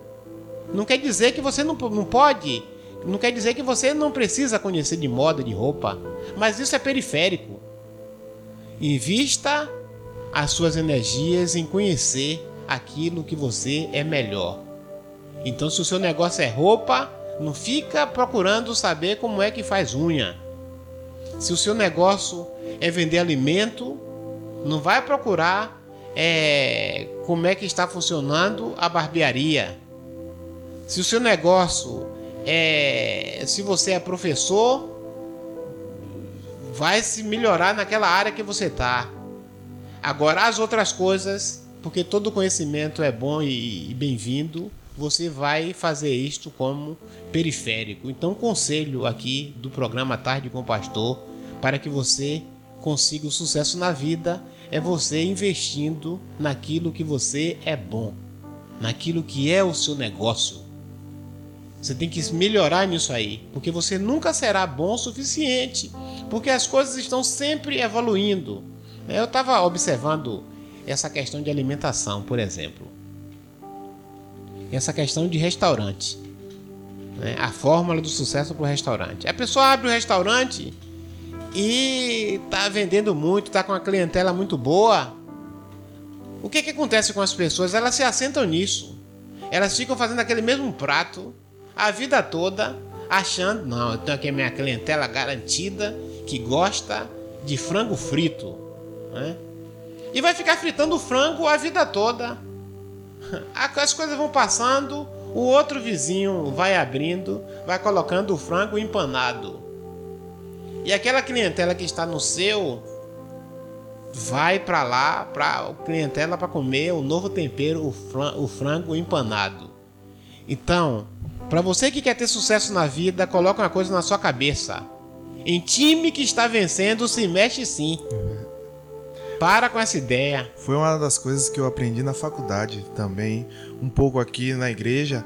Não quer dizer que você não, não pode, não quer dizer que você não precisa conhecer de moda, de roupa, mas isso é periférico. Invista as suas energias em conhecer aquilo que você é melhor. Então, se o seu negócio é roupa, não fica procurando saber como é que faz unha. Se o seu negócio é vender alimento, não vai procurar é, como é que está funcionando a barbearia. Se o seu negócio é. Se você é professor, vai se melhorar naquela área que você está. Agora, as outras coisas, porque todo conhecimento é bom e, e bem-vindo, você vai fazer isto como periférico. Então, conselho aqui do programa Tarde com o Pastor para que você consiga o sucesso na vida é você investindo naquilo que você é bom, naquilo que é o seu negócio. Você tem que melhorar nisso aí, porque você nunca será bom o suficiente, porque as coisas estão sempre evoluindo. Eu estava observando essa questão de alimentação, por exemplo, essa questão de restaurante, né? a fórmula do sucesso para o restaurante. A pessoa abre o restaurante e tá vendendo muito, tá com uma clientela muito boa. O que que acontece com as pessoas? Elas se assentam nisso. Elas ficam fazendo aquele mesmo prato a vida toda, achando, não, eu tenho aqui minha clientela garantida que gosta de frango frito, né? E vai ficar fritando frango a vida toda. As coisas vão passando, o outro vizinho vai abrindo, vai colocando o frango empanado. E aquela clientela que está no seu vai para lá para clientela para comer o novo tempero, o frango empanado. Então, para você que quer ter sucesso na vida, coloca uma coisa na sua cabeça. Em time que está vencendo, se mexe sim. Para com essa ideia. Foi uma das coisas que eu aprendi na faculdade também, um pouco aqui na igreja.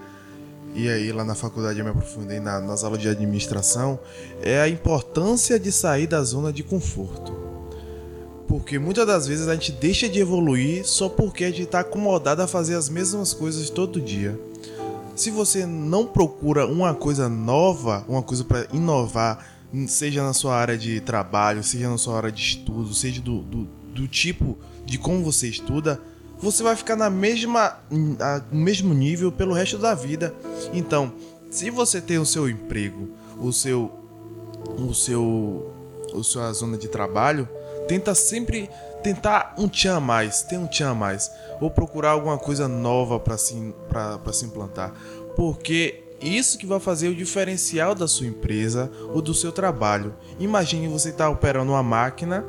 E aí lá na faculdade eu me aprofundei na, nas aulas de administração, é a importância de sair da zona de conforto. Porque muitas das vezes a gente deixa de evoluir só porque a gente está acomodado a fazer as mesmas coisas todo dia. Se você não procura uma coisa nova, uma coisa para inovar, seja na sua área de trabalho, seja na sua área de estudo, seja do, do, do tipo de como você estuda, você vai ficar na mesma, no mesmo nível pelo resto da vida. Então, se você tem o seu emprego, o seu, o seu, a sua zona de trabalho, tenta sempre tentar um tchan a mais, ter um tchan a mais, ou procurar alguma coisa nova para se, se implantar, porque isso que vai fazer o diferencial da sua empresa ou do seu trabalho. Imagine você estar tá operando uma máquina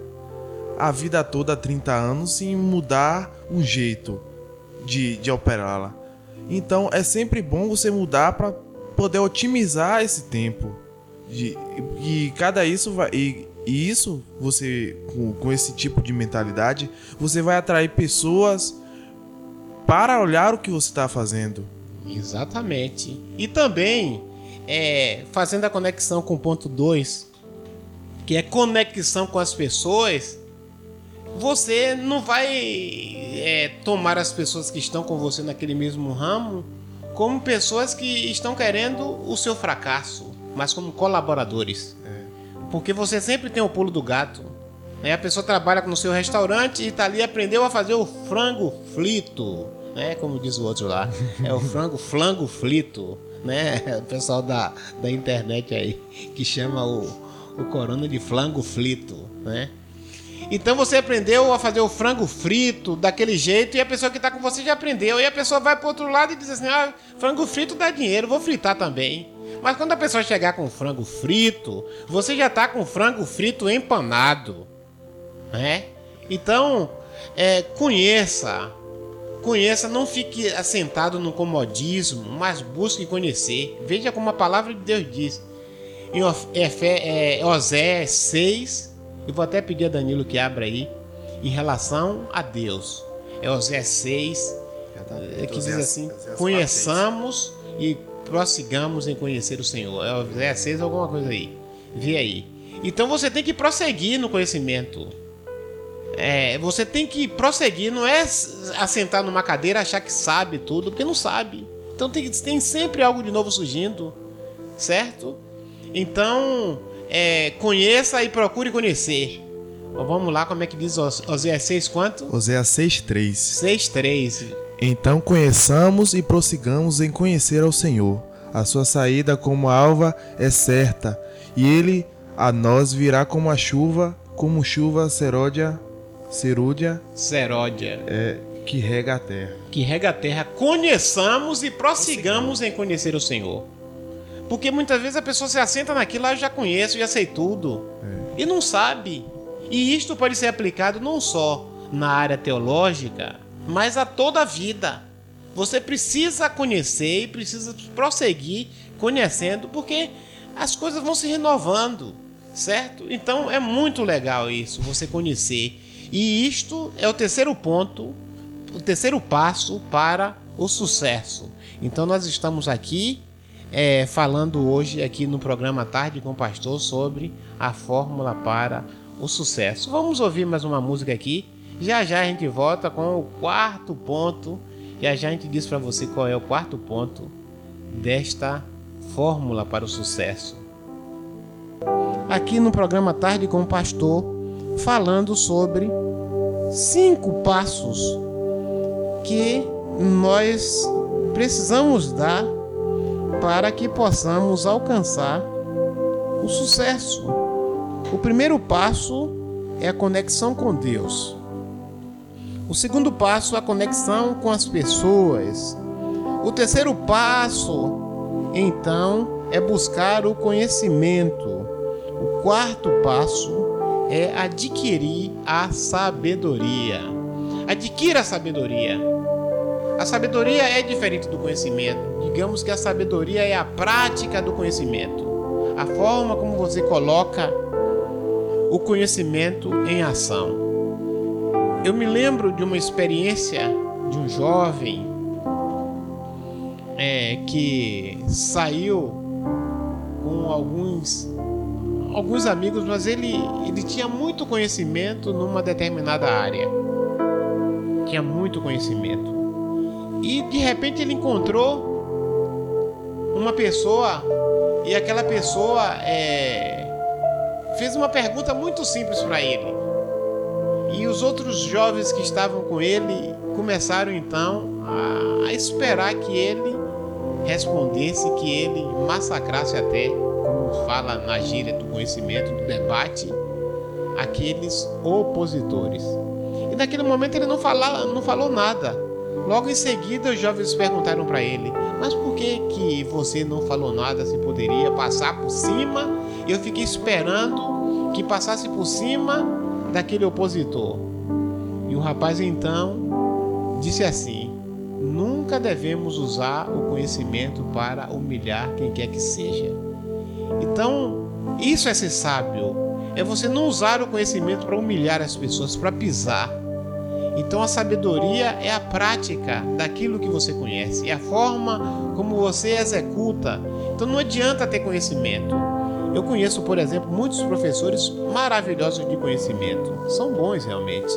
a vida toda há 30 anos sem mudar um jeito de, de operá-la. Então é sempre bom você mudar para poder otimizar esse tempo. De, e cada isso vai. E, e isso, você, com, com esse tipo de mentalidade, você vai atrair pessoas para olhar o que você está fazendo. Exatamente. E também, é, fazendo a conexão com o ponto 2, que é conexão com as pessoas, você não vai é, tomar as pessoas que estão com você naquele mesmo ramo como pessoas que estão querendo o seu fracasso, mas como colaboradores. É. Porque você sempre tem o pulo do gato. Né? A pessoa trabalha no seu restaurante e está ali aprendeu a fazer o frango frito, né? Como diz o outro lá, é o frango flango frito, né? O pessoal da, da internet aí que chama o, o corona de flango frito, né? Então você aprendeu a fazer o frango frito daquele jeito e a pessoa que está com você já aprendeu. E a pessoa vai para outro lado e diz assim: ah, frango frito dá dinheiro, vou fritar também. Mas quando a pessoa chegar com frango frito, você já está com frango frito empanado. Né? Então, é, conheça. Conheça, não fique assentado no comodismo, mas busque conhecer. Veja como a palavra de Deus diz. Em é, Osé 6, eu vou até pedir a Danilo que abra aí em relação a Deus. É Osé 6, é, que diz assim: conheçamos e prossigamos em conhecer o Senhor. É Osé 6, alguma coisa aí. Vê aí. Então você tem que prosseguir no conhecimento. É, você tem que prosseguir, não é assentar numa cadeira achar que sabe tudo, porque não sabe. Então tem, tem sempre algo de novo surgindo, certo? Então é, conheça e procure conhecer. vamos lá, como é que diz Oséias 6 quanto? Oséias 6.3 6.3 Então conheçamos e prossigamos em conhecer ao Senhor. A sua saída como alva é certa, e ele a nós virá como a chuva, como chuva seródia, serúdia, seródia, é, que rega a terra. Que rega a terra. Conheçamos e prossigamos em conhecer o Senhor. Porque muitas vezes a pessoa se assenta naquilo, ah, eu já conheço, já sei tudo. É. E não sabe. E isto pode ser aplicado não só na área teológica, mas a toda a vida. Você precisa conhecer e precisa prosseguir conhecendo, porque as coisas vão se renovando, certo? Então é muito legal isso, você conhecer. E isto é o terceiro ponto, o terceiro passo para o sucesso. Então nós estamos aqui é, falando hoje aqui no programa Tarde com o Pastor sobre a fórmula para o sucesso. Vamos ouvir mais uma música aqui. Já já a gente volta com o quarto ponto. Já já a gente diz para você qual é o quarto ponto desta fórmula para o sucesso. Aqui no programa Tarde com o Pastor, falando sobre cinco passos que nós precisamos dar para que possamos alcançar o sucesso. O primeiro passo é a conexão com Deus. O segundo passo, a conexão com as pessoas. O terceiro passo, então, é buscar o conhecimento. O quarto passo é adquirir a sabedoria. Adquira a sabedoria. A sabedoria é diferente do conhecimento. Digamos que a sabedoria é a prática do conhecimento. A forma como você coloca o conhecimento em ação. Eu me lembro de uma experiência de um jovem é, que saiu com alguns alguns amigos, mas ele, ele tinha muito conhecimento numa determinada área. Tinha muito conhecimento. E de repente ele encontrou uma pessoa e aquela pessoa é, fez uma pergunta muito simples para ele. E os outros jovens que estavam com ele começaram então a, a esperar que ele respondesse, que ele massacrasse até, como fala na gíria do conhecimento, do debate, aqueles opositores. E naquele momento ele não, não falou nada. Logo em seguida, os jovens perguntaram para ele: Mas por que, que você não falou nada se poderia passar por cima? Eu fiquei esperando que passasse por cima daquele opositor. E o rapaz então disse assim: Nunca devemos usar o conhecimento para humilhar quem quer que seja. Então, isso é ser sábio. É você não usar o conhecimento para humilhar as pessoas, para pisar. Então, a sabedoria é a prática daquilo que você conhece, é a forma como você executa. Então, não adianta ter conhecimento. Eu conheço, por exemplo, muitos professores maravilhosos de conhecimento, são bons realmente,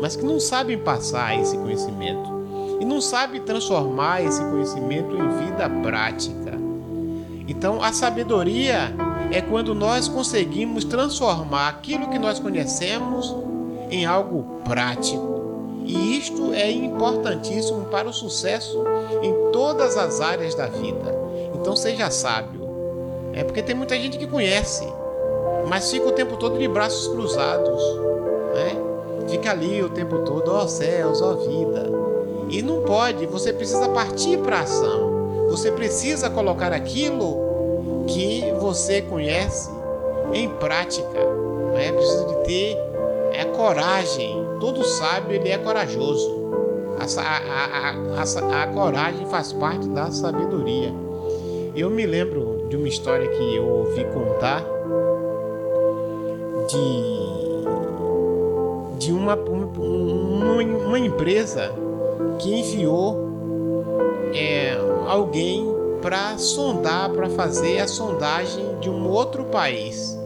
mas que não sabem passar esse conhecimento e não sabem transformar esse conhecimento em vida prática. Então, a sabedoria é quando nós conseguimos transformar aquilo que nós conhecemos em algo prático. E isto é importantíssimo para o sucesso em todas as áreas da vida. Então, seja sábio é porque tem muita gente que conhece, mas fica o tempo todo de braços cruzados, né? Fica ali o tempo todo, ó oh, céus, ó oh, vida. E não pode, você precisa partir para a ação. Você precisa colocar aquilo que você conhece em prática. Né? Precisa de ter é, coragem. Todo sábio ele é corajoso. A, a, a, a, coragem faz parte da sabedoria. Eu me lembro de uma história que eu ouvi contar de de uma, uma, uma empresa que enviou é, alguém para sondar, para fazer a sondagem de um outro país.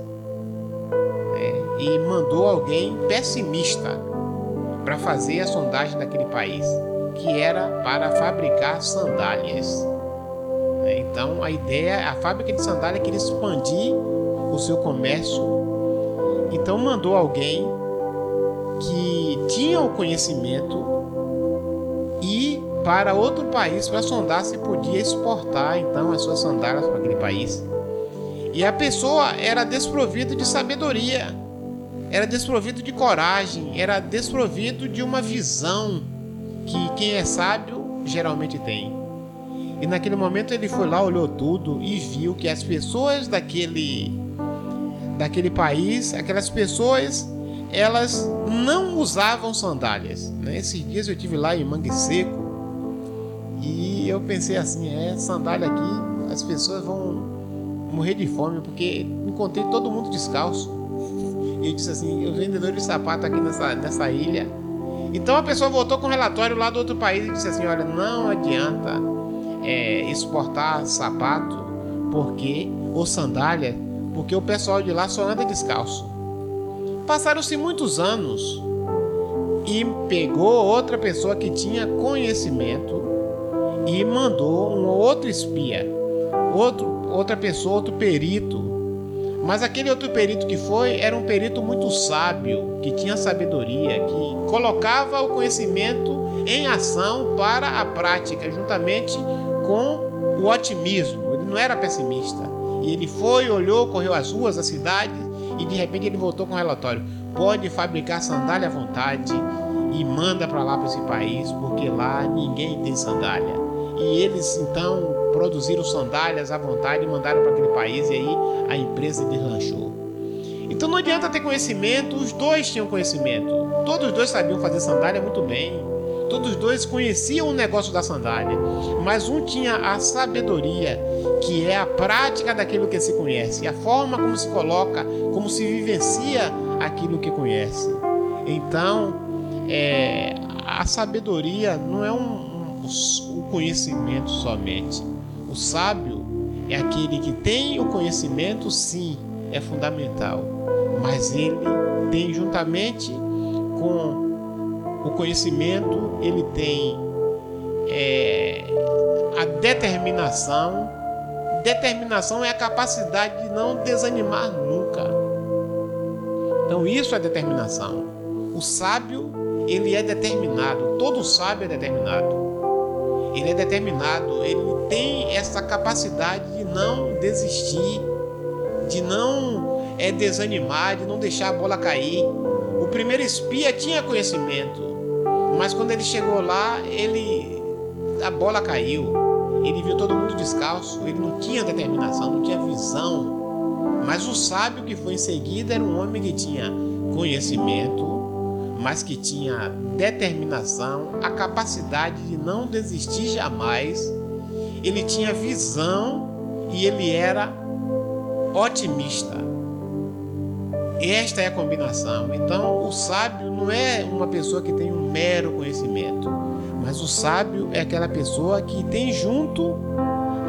É, e mandou alguém pessimista para fazer a sondagem daquele país, que era para fabricar sandálias. Né? Então a ideia, a fábrica de sandália queria expandir o seu comércio. Então mandou alguém que tinha o conhecimento e para outro país para sondar se podia exportar então as suas sandálias para aquele país. E a pessoa era desprovida de sabedoria, era desprovido de coragem, era desprovido de uma visão que quem é sábio geralmente tem. E naquele momento ele foi lá, olhou tudo e viu que as pessoas daquele daquele país, aquelas pessoas, elas não usavam sandálias. Né? Esses dias eu tive lá em Mangue Seco e eu pensei assim, é sandália aqui, as pessoas vão morrer de fome porque encontrei todo mundo descalço. E eu disse assim, o vendedor de sapato aqui nessa, nessa ilha. Então a pessoa voltou com um relatório lá do outro país e disse assim, olha, não adianta é, exportar sapato porque ou sandália porque o pessoal de lá só anda descalço. Passaram-se muitos anos e pegou outra pessoa que tinha conhecimento e mandou um outro espia, outro, outra pessoa, outro perito. Mas aquele outro perito que foi era um perito muito sábio, que tinha sabedoria, que colocava o conhecimento em ação para a prática, juntamente com o otimismo. Ele não era pessimista. E ele foi, olhou, correu as ruas da cidade e de repente ele voltou com um relatório. Pode fabricar sandália à vontade e manda para lá para esse país, porque lá ninguém tem sandália. E eles então produziram sandálias à vontade e mandaram para aquele país e aí a empresa deslanchou. Então não adianta ter conhecimento, os dois tinham conhecimento. Todos os dois sabiam fazer sandália muito bem. Todos os dois conheciam o negócio da sandália, mas um tinha a sabedoria, que é a prática daquilo que se conhece, a forma como se coloca, como se vivencia aquilo que conhece. Então, é, a sabedoria não é um, um, um conhecimento somente. O sábio é aquele que tem o conhecimento, sim, é fundamental, mas ele tem juntamente com o conhecimento, ele tem é, a determinação. Determinação é a capacidade de não desanimar nunca. Então isso é determinação. O sábio, ele é determinado. Todo sábio é determinado. Ele é determinado, ele tem essa capacidade de não desistir, de não é, desanimar, de não deixar a bola cair. O primeiro espia tinha conhecimento, mas quando ele chegou lá, ele a bola caiu. Ele viu todo mundo descalço, ele não tinha determinação, não tinha visão. Mas o sábio que foi em seguida era um homem que tinha conhecimento, mas que tinha determinação, a capacidade de não desistir jamais. Ele tinha visão e ele era otimista. Esta é a combinação. Então, o sábio não é uma pessoa que tem um mero conhecimento, mas o sábio é aquela pessoa que tem junto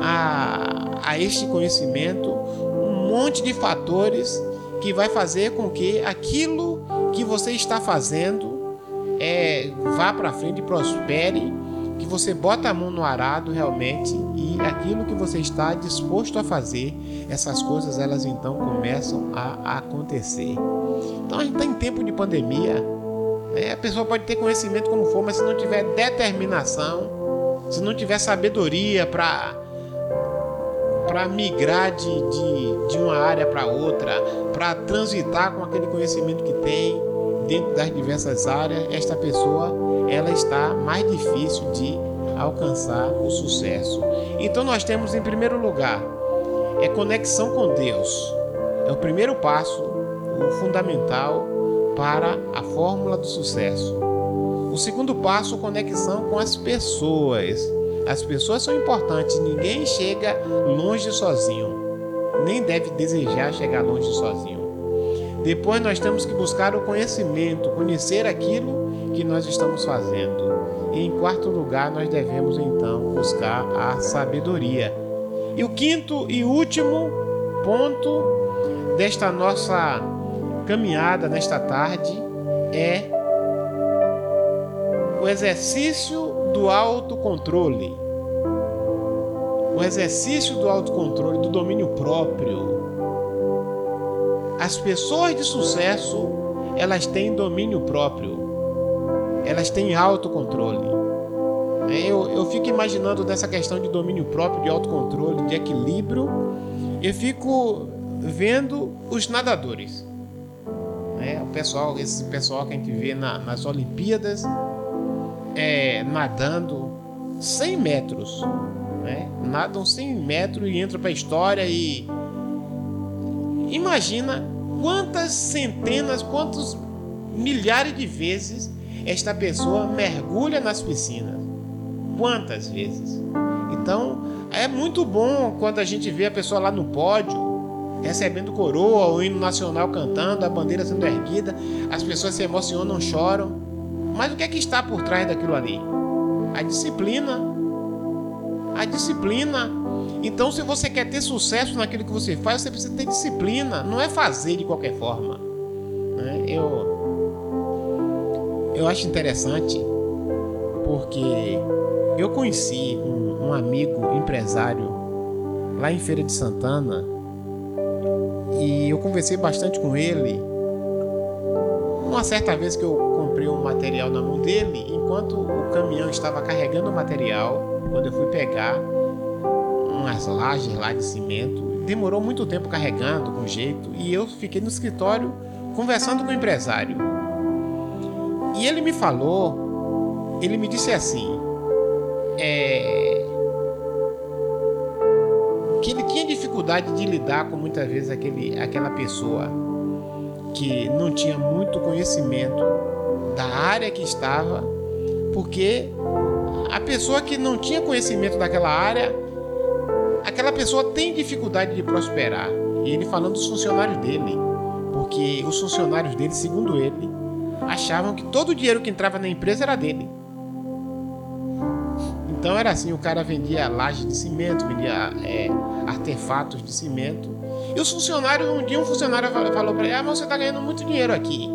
a, a este conhecimento um monte de fatores que vai fazer com que aquilo que você está fazendo é, vá para frente, prospere, que você bota a mão no arado realmente e aquilo que você está disposto a fazer essas coisas elas então começam a, acontecer. Então a gente está em tempo de pandemia, né? a pessoa pode ter conhecimento como for, mas se não tiver determinação, se não tiver sabedoria para para migrar de, de, de uma área para outra, para transitar com aquele conhecimento que tem dentro das diversas áreas, esta pessoa ela está mais difícil de alcançar o sucesso. Então nós temos em primeiro lugar é conexão com Deus. É o primeiro passo, o fundamental para a fórmula do sucesso. O segundo passo, conexão com as pessoas. As pessoas são importantes, ninguém chega longe sozinho, nem deve desejar chegar longe sozinho. Depois nós temos que buscar o conhecimento, conhecer aquilo que nós estamos fazendo. E em quarto lugar, nós devemos então buscar a sabedoria e o quinto e último ponto desta nossa caminhada nesta tarde é o exercício do autocontrole. O exercício do autocontrole, do domínio próprio. As pessoas de sucesso, elas têm domínio próprio. Elas têm autocontrole. É, eu, eu fico imaginando dessa questão de domínio próprio, de autocontrole, de equilíbrio. Eu fico vendo os nadadores. É, o pessoal, esse pessoal que a gente vê na, nas Olimpíadas é, nadando 100 metros. Né? Nadam 100 metros e entram para a história e imagina quantas centenas, quantos milhares de vezes esta pessoa mergulha nas piscinas quantas vezes. Então, é muito bom quando a gente vê a pessoa lá no pódio, recebendo coroa, o hino nacional cantando, a bandeira sendo erguida, as pessoas se emocionam, choram. Mas o que é que está por trás daquilo ali? A disciplina. A disciplina. Então, se você quer ter sucesso naquilo que você faz, você precisa ter disciplina. Não é fazer de qualquer forma. Né? Eu, eu acho interessante porque eu conheci um, um amigo empresário lá em Feira de Santana e eu conversei bastante com ele. Uma certa vez que eu material na mão dele, enquanto o caminhão estava carregando o material, quando eu fui pegar umas lajes lá de cimento, demorou muito tempo carregando com jeito e eu fiquei no escritório conversando com o empresário. E ele me falou, ele me disse assim, é, que ele tinha dificuldade de lidar com muitas vezes aquele, aquela pessoa que não tinha muito conhecimento da área que estava, porque a pessoa que não tinha conhecimento daquela área, aquela pessoa tem dificuldade de prosperar. E ele falando dos funcionários dele, porque os funcionários dele, segundo ele, achavam que todo o dinheiro que entrava na empresa era dele. Então era assim, o cara vendia laje de cimento, vendia é, artefatos de cimento. E os funcionários, um dia um funcionário falou para ele, ah, mas você está ganhando muito dinheiro aqui.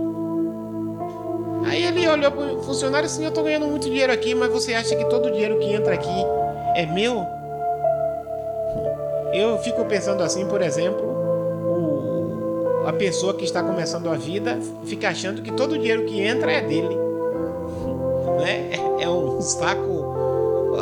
Aí ele olhou para o funcionário assim, eu estou ganhando muito dinheiro aqui, mas você acha que todo o dinheiro que entra aqui é meu? Eu fico pensando assim, por exemplo, o, a pessoa que está começando a vida fica achando que todo o dinheiro que entra é dele. Né? É, é um saco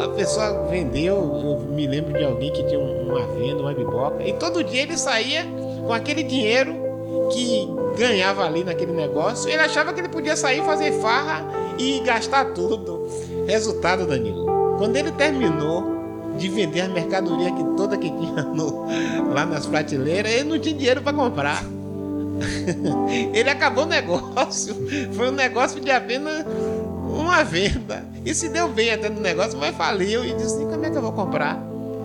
a pessoa vendeu, eu me lembro de alguém que tinha uma venda, uma biboca, e todo dia ele saía com aquele dinheiro que ganhava ali naquele negócio, ele achava que ele podia sair, fazer farra e gastar tudo. Resultado, Danilo, quando ele terminou de vender a mercadoria que toda que tinha no, lá nas prateleiras, ele não tinha dinheiro para comprar. ele acabou o negócio. Foi um negócio de apenas uma venda. E se deu bem até no negócio, mas faliu e disse: como é que eu vou comprar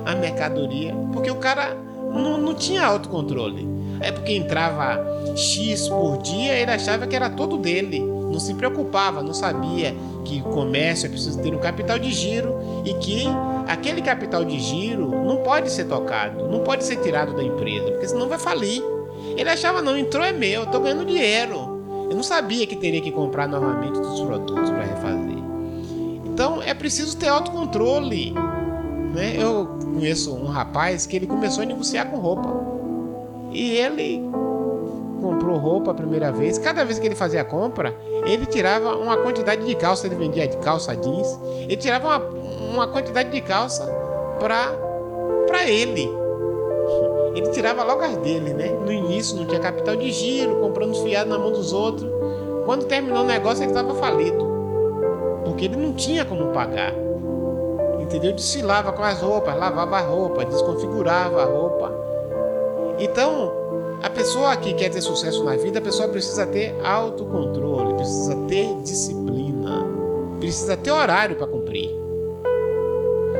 a mercadoria? Porque o cara não, não tinha autocontrole. É porque entrava X por dia, ele achava que era todo dele. Não se preocupava, não sabia que comércio é preciso ter um capital de giro e que aquele capital de giro não pode ser tocado, não pode ser tirado da empresa, porque senão vai falir. Ele achava, não, entrou é meu, estou ganhando dinheiro. Eu não sabia que teria que comprar novamente os produtos para refazer. Então é preciso ter autocontrole. Né? Eu conheço um rapaz que ele começou a negociar com roupa. E ele comprou roupa a primeira vez. Cada vez que ele fazia a compra, ele tirava uma quantidade de calça. Ele vendia de calça jeans. Ele tirava uma, uma quantidade de calça para ele. Ele tirava logo as dele, né? No início não tinha capital de giro, comprando fiado na mão dos outros. Quando terminou o negócio, ele estava falido. Porque ele não tinha como pagar. Entendeu? Desfilava com as roupas, lavava a roupa, desconfigurava a roupa. Então, a pessoa que quer ter sucesso na vida, a pessoa precisa ter autocontrole, precisa ter disciplina, precisa ter horário para cumprir.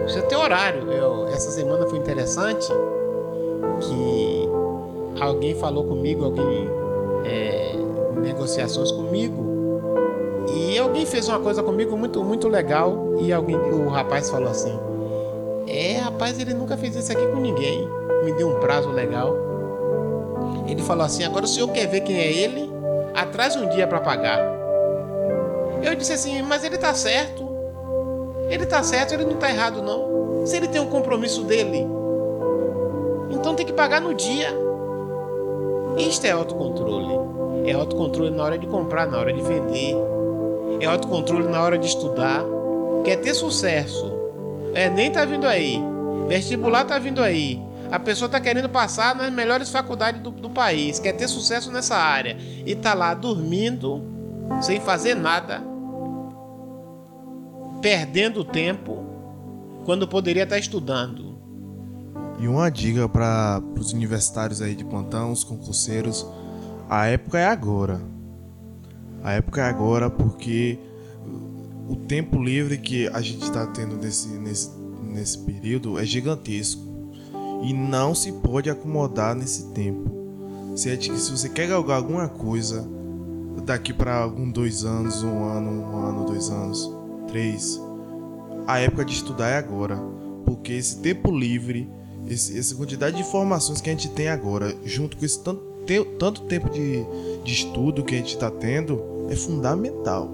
Precisa ter horário. Eu, essa semana foi interessante que alguém falou comigo, alguém é, negociações comigo e alguém fez uma coisa comigo muito muito legal e alguém o rapaz falou assim é rapaz ele nunca fez isso aqui com ninguém me deu um prazo legal ele falou assim agora o senhor quer ver quem é ele atrás um dia para pagar eu disse assim mas ele tá certo ele tá certo ele não tá errado não se ele tem um compromisso dele então tem que pagar no dia. Isto é autocontrole. É autocontrole na hora de comprar, na hora de vender. É autocontrole na hora de estudar. Quer ter sucesso. É, nem tá vindo aí. Vestibular tá vindo aí. A pessoa tá querendo passar nas melhores faculdades do, do país. Quer ter sucesso nessa área. E tá lá dormindo, sem fazer nada. Perdendo tempo. Quando poderia estar tá estudando. E uma dica para os universitários aí de plantão, os concurseiros, a época é agora. A época é agora porque o tempo livre que a gente está tendo nesse, nesse, nesse período é gigantesco. E não se pode acomodar nesse tempo. Se, é se você quer galgar alguma coisa daqui para algum dois anos, um ano, um ano, dois anos, três, a época de estudar é agora. Porque esse tempo livre esse, essa quantidade de informações que a gente tem agora, junto com esse tanto, te, tanto tempo de, de estudo que a gente está tendo, é fundamental.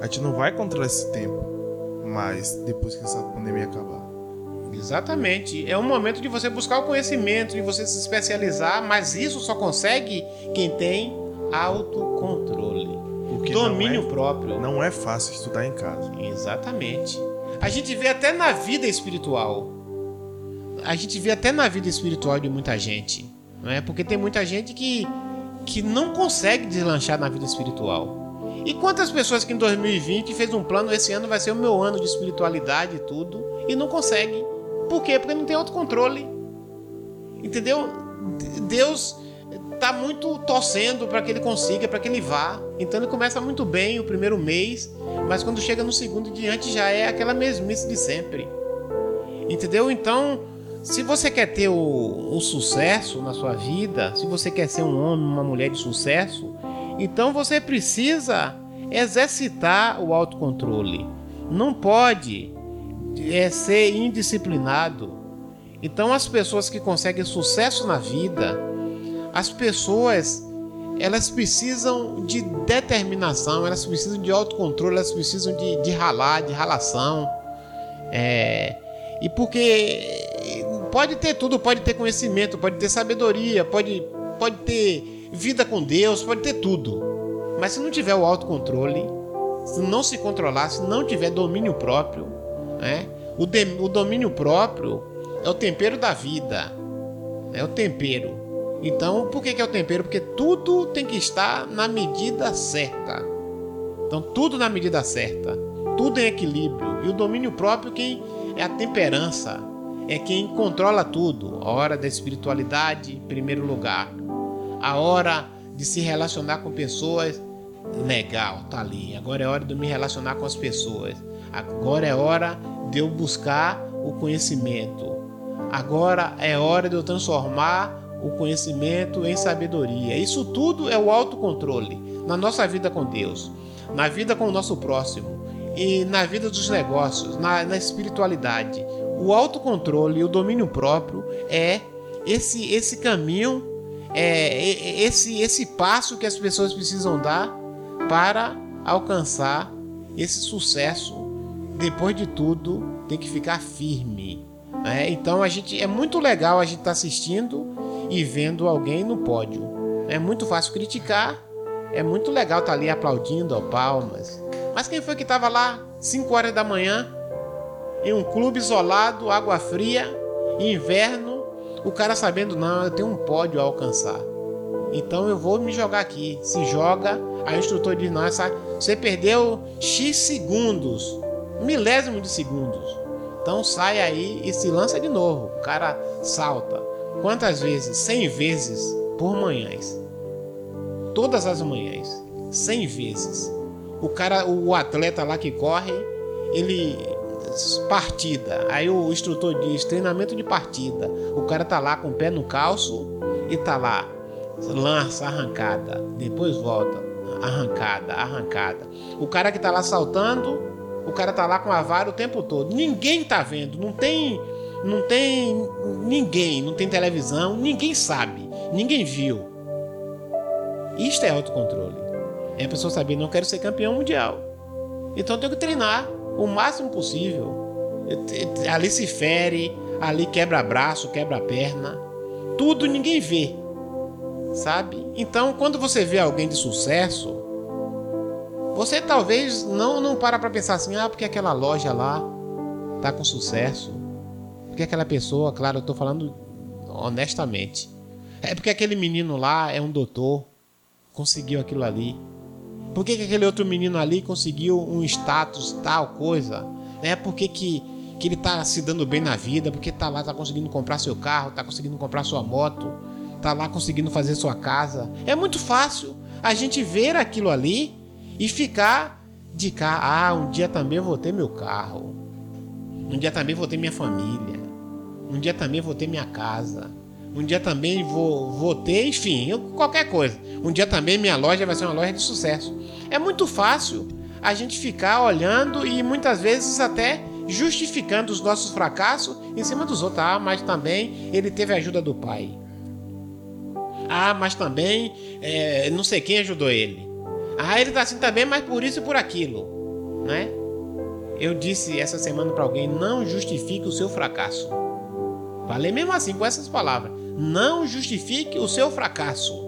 A gente não vai controlar esse tempo, mas depois que essa pandemia acabar. Exatamente. É um momento de você buscar o conhecimento, de você se especializar, mas isso só consegue quem tem autocontrole. Porque domínio não é, próprio. Não é fácil estudar em casa. Exatamente. A gente vê até na vida espiritual a gente vê até na vida espiritual de muita gente, não é? Porque tem muita gente que, que não consegue deslanchar na vida espiritual. E quantas pessoas que em 2020 fez um plano, esse ano vai ser o meu ano de espiritualidade e tudo, e não consegue. Por quê? Porque não tem autocontrole. Entendeu? Deus tá muito torcendo para que ele consiga, para que ele vá. Então ele começa muito bem o primeiro mês, mas quando chega no segundo diante já é aquela mesmice de sempre. Entendeu? Então, se você quer ter o, o sucesso na sua vida, se você quer ser um homem, uma mulher de sucesso, então você precisa exercitar o autocontrole. Não pode é, ser indisciplinado. Então as pessoas que conseguem sucesso na vida, as pessoas elas precisam de determinação, elas precisam de autocontrole, elas precisam de, de ralar, de ralação. É, e porque pode ter tudo, pode ter conhecimento, pode ter sabedoria, pode, pode ter vida com Deus, pode ter tudo. Mas se não tiver o autocontrole, se não se controlar, se não tiver domínio próprio, né? o, de, o domínio próprio é o tempero da vida, é o tempero. Então, por que, que é o tempero? Porque tudo tem que estar na medida certa. Então, tudo na medida certa, tudo em equilíbrio. E o domínio próprio quem é a temperança, é quem controla tudo. A hora da espiritualidade, em primeiro lugar. A hora de se relacionar com pessoas, legal, tá ali. Agora é hora de me relacionar com as pessoas. Agora é hora de eu buscar o conhecimento. Agora é hora de eu transformar o conhecimento em sabedoria. Isso tudo é o autocontrole na nossa vida com Deus, na vida com o nosso próximo e na vida dos negócios, na, na espiritualidade. O autocontrole e o domínio próprio é esse esse caminho, é esse esse passo que as pessoas precisam dar para alcançar esse sucesso. Depois de tudo, tem que ficar firme. Né? Então a gente é muito legal a gente estar tá assistindo e vendo alguém no pódio. É muito fácil criticar, é muito legal estar tá ali aplaudindo ó, palmas. Mas quem foi que estava lá 5 horas da manhã em um clube isolado, água fria, inverno, o cara sabendo não, eu tenho um pódio a alcançar. Então eu vou me jogar aqui. Se joga, aí o instrutor diz: Nossa, você perdeu X segundos, milésimo de segundos. Então sai aí e se lança de novo. O cara salta. Quantas vezes? 100 vezes por manhãs. Todas as manhãs. 100 vezes. O cara, o atleta lá que corre, ele partida. Aí o instrutor diz treinamento de partida. O cara tá lá com o pé no calço e tá lá lança arrancada, depois volta arrancada, arrancada. O cara que tá lá saltando, o cara tá lá com a vara o tempo todo. Ninguém tá vendo, não tem não tem ninguém, não tem televisão, ninguém sabe, ninguém viu. Isto é autocontrole. É a pessoa saber, não quero ser campeão mundial. Então eu tenho que treinar o máximo possível. Ali se fere, ali quebra braço, quebra perna. Tudo ninguém vê. Sabe? Então, quando você vê alguém de sucesso, você talvez não não para para pensar assim, ah, porque aquela loja lá tá com sucesso. Porque aquela pessoa, claro, eu tô falando honestamente. É porque aquele menino lá é um doutor, conseguiu aquilo ali. Por que, que aquele outro menino ali conseguiu um status, tal coisa? É porque que, que ele tá se dando bem na vida, porque tá lá, tá conseguindo comprar seu carro, tá conseguindo comprar sua moto, tá lá conseguindo fazer sua casa. É muito fácil a gente ver aquilo ali e ficar de cá. Ah, um dia também vou ter meu carro. Um dia também vou ter minha família. Um dia também vou ter minha casa. Um dia também vou, vou ter, enfim, qualquer coisa. Um dia também minha loja vai ser uma loja de sucesso. É muito fácil a gente ficar olhando e muitas vezes até justificando os nossos fracassos em cima dos outros. Ah, mas também ele teve a ajuda do pai. Ah, mas também é, não sei quem ajudou ele. Ah, ele tá assim também, mas por isso e por aquilo, né? Eu disse essa semana para alguém: não justifique o seu fracasso. Falei mesmo assim com essas palavras. Não justifique o seu fracasso.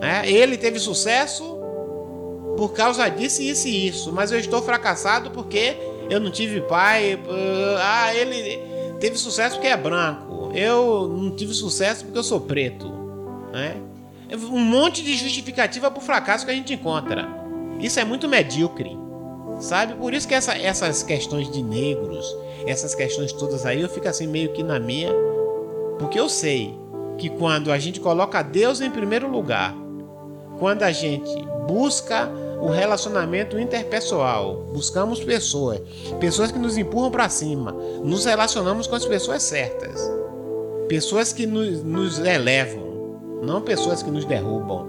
É, ele teve sucesso por causa disso, isso e isso. Mas eu estou fracassado porque eu não tive pai. Ah, ele teve sucesso porque é branco. Eu não tive sucesso porque eu sou preto. Né? Um monte de justificativa para o fracasso que a gente encontra. Isso é muito medíocre. Sabe? Por isso que essa, essas questões de negros, essas questões todas aí, eu fico assim meio que na minha. Porque eu sei que quando a gente coloca Deus em primeiro lugar, quando a gente busca o relacionamento interpessoal, buscamos pessoas, pessoas que nos empurram para cima, nos relacionamos com as pessoas certas, pessoas que nos, nos elevam, não pessoas que nos derrubam.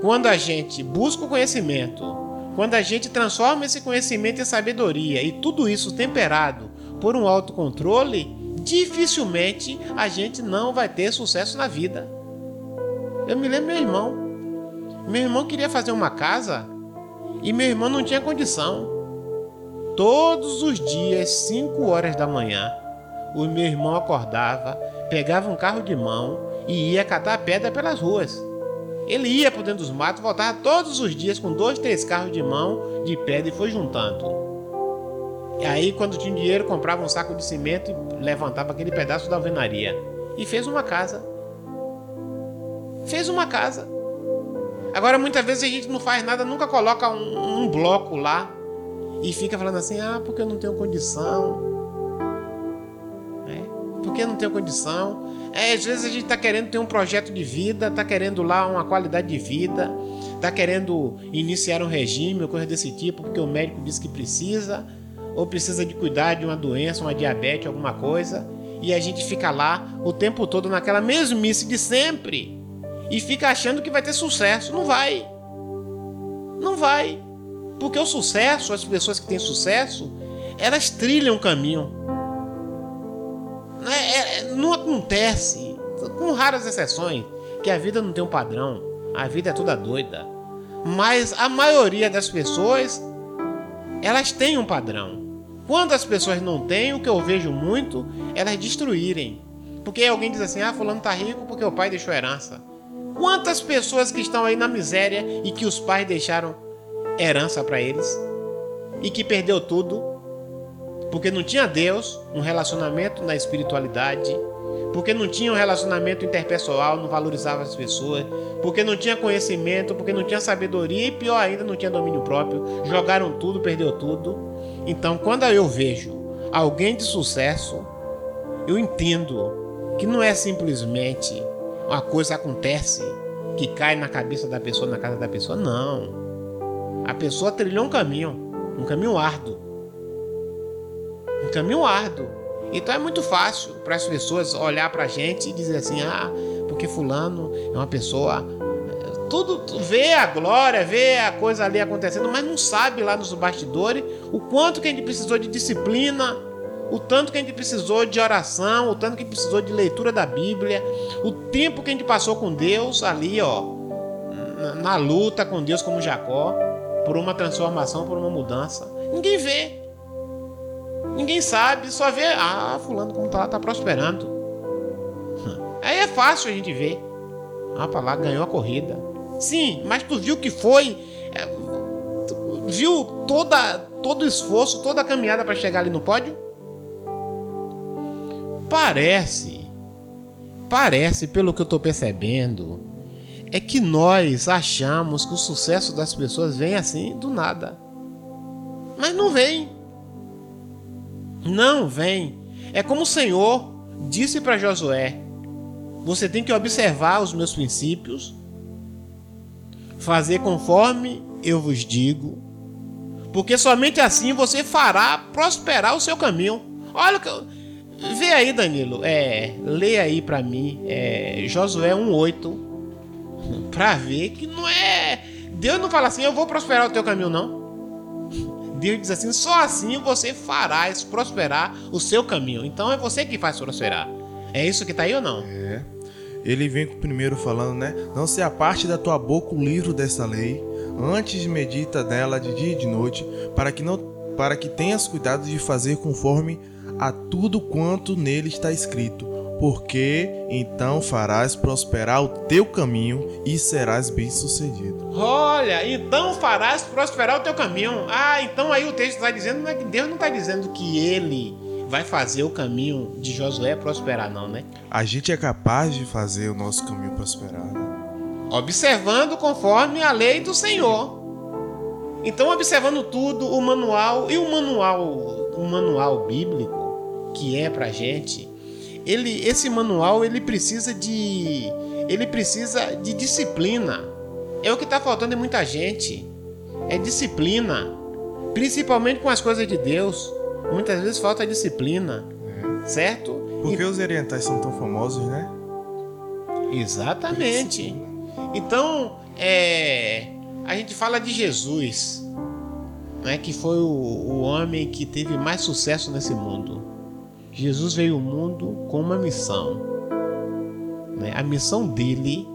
Quando a gente busca o conhecimento, quando a gente transforma esse conhecimento em sabedoria e tudo isso temperado por um autocontrole, dificilmente a gente não vai ter sucesso na vida. Eu me lembro meu irmão. Meu irmão queria fazer uma casa e meu irmão não tinha condição. Todos os dias, 5 horas da manhã, o meu irmão acordava, pegava um carro de mão e ia catar pedra pelas ruas. Ele ia por dentro dos matos, voltava todos os dias com dois, três carros de mão de pedra e foi juntando. E aí, quando tinha dinheiro, comprava um saco de cimento e levantava aquele pedaço da alvenaria. E fez uma casa. Fez uma casa. Agora, muitas vezes a gente não faz nada, nunca coloca um, um bloco lá e fica falando assim: ah, porque eu não tenho condição. Porque não tenho condição. É, às vezes a gente está querendo ter um projeto de vida, está querendo lá uma qualidade de vida, está querendo iniciar um regime ou coisa desse tipo, porque o médico disse que precisa, ou precisa de cuidar de uma doença, uma diabetes, alguma coisa, e a gente fica lá o tempo todo naquela mesmice de sempre e fica achando que vai ter sucesso. Não vai. Não vai. Porque o sucesso, as pessoas que têm sucesso, elas trilham o caminho. Não, é, é, não acontece, com raras exceções, que a vida não tem um padrão. A vida é toda doida. Mas a maioria das pessoas, elas têm um padrão. Quando as pessoas não têm, o que eu vejo muito, elas destruírem. Porque alguém diz assim: ah, fulano tá rico porque o pai deixou herança. Quantas pessoas que estão aí na miséria e que os pais deixaram herança para eles e que perdeu tudo porque não tinha Deus, um relacionamento na espiritualidade, porque não tinha um relacionamento interpessoal, não valorizava as pessoas, porque não tinha conhecimento, porque não tinha sabedoria e pior ainda, não tinha domínio próprio, jogaram tudo, perdeu tudo. Então, quando eu vejo alguém de sucesso, eu entendo que não é simplesmente uma coisa acontece que cai na cabeça da pessoa, na casa da pessoa. Não. A pessoa trilhou um caminho, um caminho árduo. Um caminho árduo. Então é muito fácil para as pessoas olhar para a gente e dizer assim: ah, porque Fulano é uma pessoa. Tudo vê a glória, vê a coisa ali acontecendo, mas não sabe lá nos bastidores o quanto que a gente precisou de disciplina, o tanto que a gente precisou de oração, o tanto que a gente precisou de leitura da Bíblia, o tempo que a gente passou com Deus ali, ó, na, na luta com Deus como Jacó, por uma transformação, por uma mudança. Ninguém vê. Ninguém sabe, só vê, ah, fulano como tá lá, tá prosperando. Aí é fácil a gente ver. Ah, para lá ganhou a corrida. Sim, mas tu viu que foi, é, viu toda todo o esforço, toda a caminhada para chegar ali no pódio? Parece, parece, pelo que eu estou percebendo, é que nós achamos que o sucesso das pessoas vem assim do nada. Mas não vem. Não vem. É como o Senhor disse para Josué: Você tem que observar os meus princípios, fazer conforme eu vos digo, porque somente assim você fará prosperar o seu caminho. Olha que Vê aí, Danilo, é, lê aí para mim, é, Josué 1:8, para ver que não é Deus não fala assim, eu vou prosperar o teu caminho não. Deus diz assim, só assim você farás prosperar o seu caminho. Então é você que faz prosperar. É isso que tá aí ou não? É. Ele vem primeiro falando, né? Não se aparte da tua boca o livro dessa lei, antes medita nela de dia e de noite, para que não para que tenhas cuidado de fazer conforme a tudo quanto nele está escrito, porque então farás prosperar o teu caminho e serás bem-sucedido. Olha, então farás prosperar o teu caminho. Ah, então aí o texto está dizendo que Deus não está dizendo que ele vai fazer o caminho de Josué prosperar, não, né? A gente é capaz de fazer o nosso caminho prosperar. Né? Observando conforme a lei do Senhor. Então, observando tudo, o manual e o manual, o manual bíblico que é pra gente, ele, esse manual ele precisa de, ele precisa de disciplina. É o que está faltando em muita gente. É disciplina, principalmente com as coisas de Deus. Muitas vezes falta disciplina, é. certo? Por que e... os orientais são tão famosos, né? Exatamente. Então, é, a gente fala de Jesus, né, que foi o, o homem que teve mais sucesso nesse mundo. Jesus veio ao mundo com uma missão. Né? A missão dele,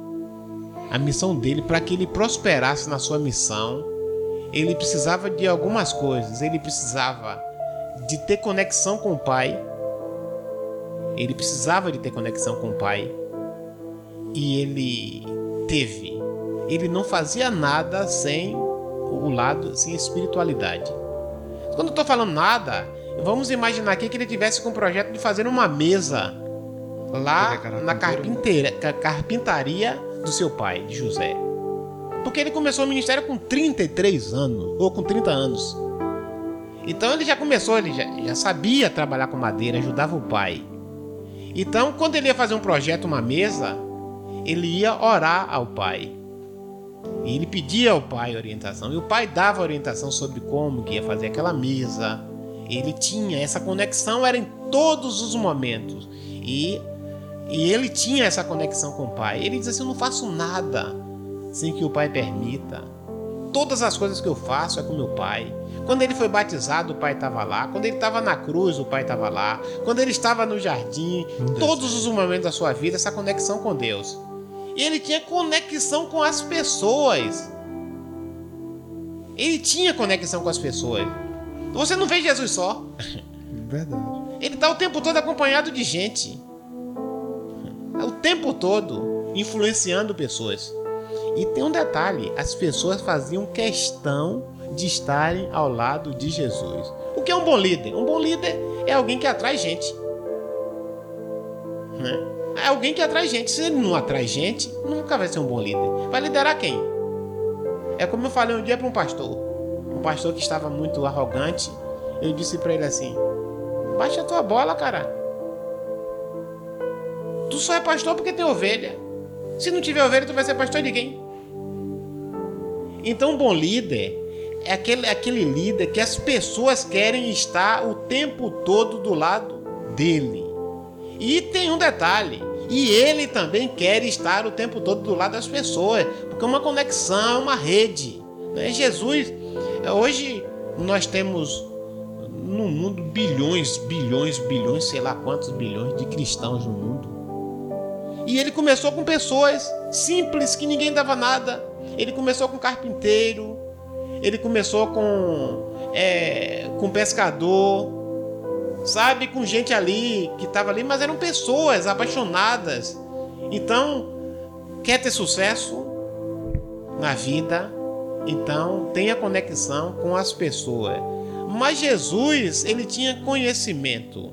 a missão dele para que ele prosperasse na sua missão, ele precisava de algumas coisas. Ele precisava de ter conexão com o Pai. Ele precisava de ter conexão com o Pai. E ele teve. Ele não fazia nada sem o lado, sem espiritualidade. Quando eu estou falando nada, vamos imaginar aqui que ele tivesse com o projeto de fazer uma mesa lá na carpinteira, carpintaria do seu pai, de José. Porque ele começou o ministério com 33 anos, ou com 30 anos. Então ele já começou, ele já, já sabia trabalhar com madeira, ajudava o pai. Então, quando ele ia fazer um projeto, uma mesa, ele ia orar ao pai. E ele pedia ao pai orientação. E o pai dava orientação sobre como que ia fazer aquela mesa. Ele tinha essa conexão, era em todos os momentos. E, e ele tinha essa conexão com o pai. Ele dizia assim: Eu não faço nada sem que o pai permita. Todas as coisas que eu faço é com meu pai. Quando ele foi batizado, o pai estava lá. Quando ele estava na cruz, o pai estava lá. Quando ele estava no jardim, todos os momentos da sua vida, essa conexão com Deus. E ele tinha conexão com as pessoas. Ele tinha conexão com as pessoas. Você não vê Jesus só. Verdade. Ele está o tempo todo acompanhado de gente. O tempo todo influenciando pessoas. E tem um detalhe: as pessoas faziam questão de estarem ao lado de Jesus. O que é um bom líder? Um bom líder é alguém que atrai gente. Né? É alguém que atrai gente. Se ele não atrai gente, nunca vai ser um bom líder. Vai liderar quem? É como eu falei um dia para um pastor. Pastor que estava muito arrogante. Eu disse para ele assim: Baixa a tua bola, cara. Tu só é pastor porque tem ovelha. Se não tiver ovelha, tu vai ser pastor de quem? Então, um bom líder é aquele, aquele líder que as pessoas querem estar o tempo todo do lado dele. E tem um detalhe: e ele também quer estar o tempo todo do lado das pessoas, porque é uma conexão, é uma rede. Né? Jesus, hoje nós temos no mundo bilhões, bilhões, bilhões, sei lá quantos bilhões de cristãos no mundo. E ele começou com pessoas simples que ninguém dava nada. Ele começou com carpinteiro, ele começou com, é, com pescador, sabe? Com gente ali que estava ali, mas eram pessoas apaixonadas. Então, quer ter sucesso na vida? Então, tenha conexão com as pessoas. Mas Jesus, ele tinha conhecimento.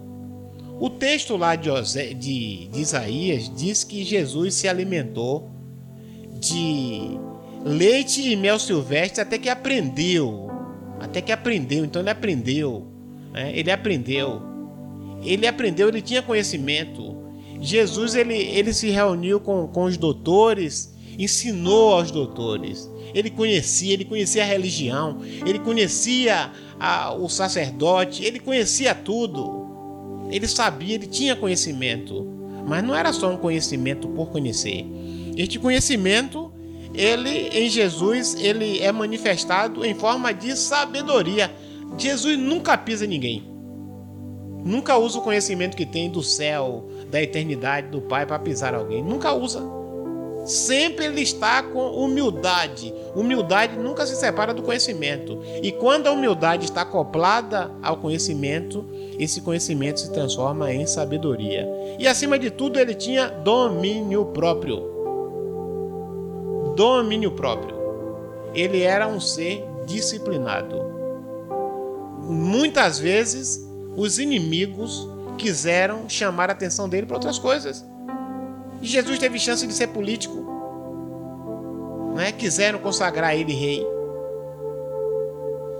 O texto lá de, de, de Isaías diz que Jesus se alimentou de leite e mel silvestre até que aprendeu. Até que aprendeu. Então ele aprendeu. Né? Ele aprendeu. Ele aprendeu, ele tinha conhecimento. Jesus ele, ele se reuniu com, com os doutores, ensinou aos doutores. Ele conhecia, ele conhecia a religião, ele conhecia a, o sacerdote, ele conhecia tudo. Ele sabia, ele tinha conhecimento. Mas não era só um conhecimento por conhecer. Este conhecimento ele em Jesus ele é manifestado em forma de sabedoria. Jesus nunca pisa ninguém. Nunca usa o conhecimento que tem do céu, da eternidade do Pai para pisar alguém. Nunca usa. Sempre ele está com humildade. Humildade nunca se separa do conhecimento. E quando a humildade está acoplada ao conhecimento, esse conhecimento se transforma em sabedoria. E acima de tudo, ele tinha domínio próprio domínio próprio. Ele era um ser disciplinado. Muitas vezes os inimigos quiseram chamar a atenção dele para outras coisas. Jesus teve chance de ser político. Né? Quiseram consagrar ele rei.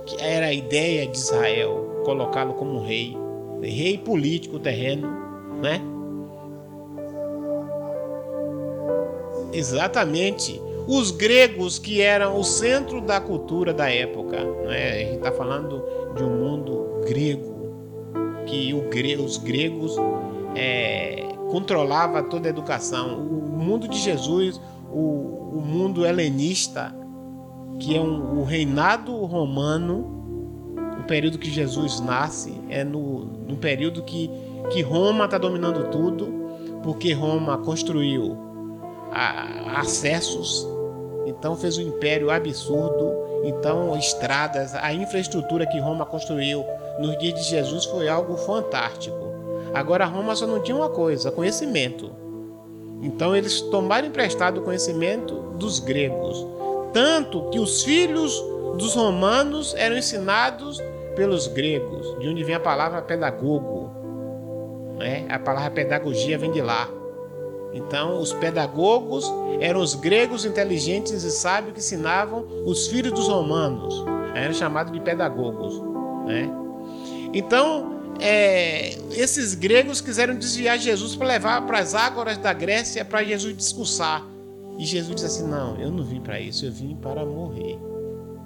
Que era a ideia de Israel, colocá-lo como rei. Rei político terreno. Né? Exatamente. Os gregos, que eram o centro da cultura da época. Né? A gente está falando de um mundo grego. Que o, os gregos é, controlava toda a educação. O mundo de Jesus, o, o mundo helenista, que é um, o reinado romano, o período que Jesus nasce, é no, no período que, que Roma está dominando tudo, porque Roma construiu a, acessos, então fez um império absurdo, então estradas, a infraestrutura que Roma construiu nos dias de Jesus foi algo fantástico. Agora Roma só não tinha uma coisa, conhecimento. Então eles tomaram emprestado o conhecimento dos gregos, tanto que os filhos dos romanos eram ensinados pelos gregos, de onde vem a palavra pedagogo. Né? A palavra pedagogia vem de lá. Então, os pedagogos eram os gregos inteligentes e sábios que ensinavam os filhos dos romanos. Eram chamados de pedagogos. Né? Então, é, esses gregos quiseram desviar Jesus para levar para as ágoras da Grécia para Jesus discursar. E Jesus disse assim: Não, eu não vim para isso, eu vim para morrer.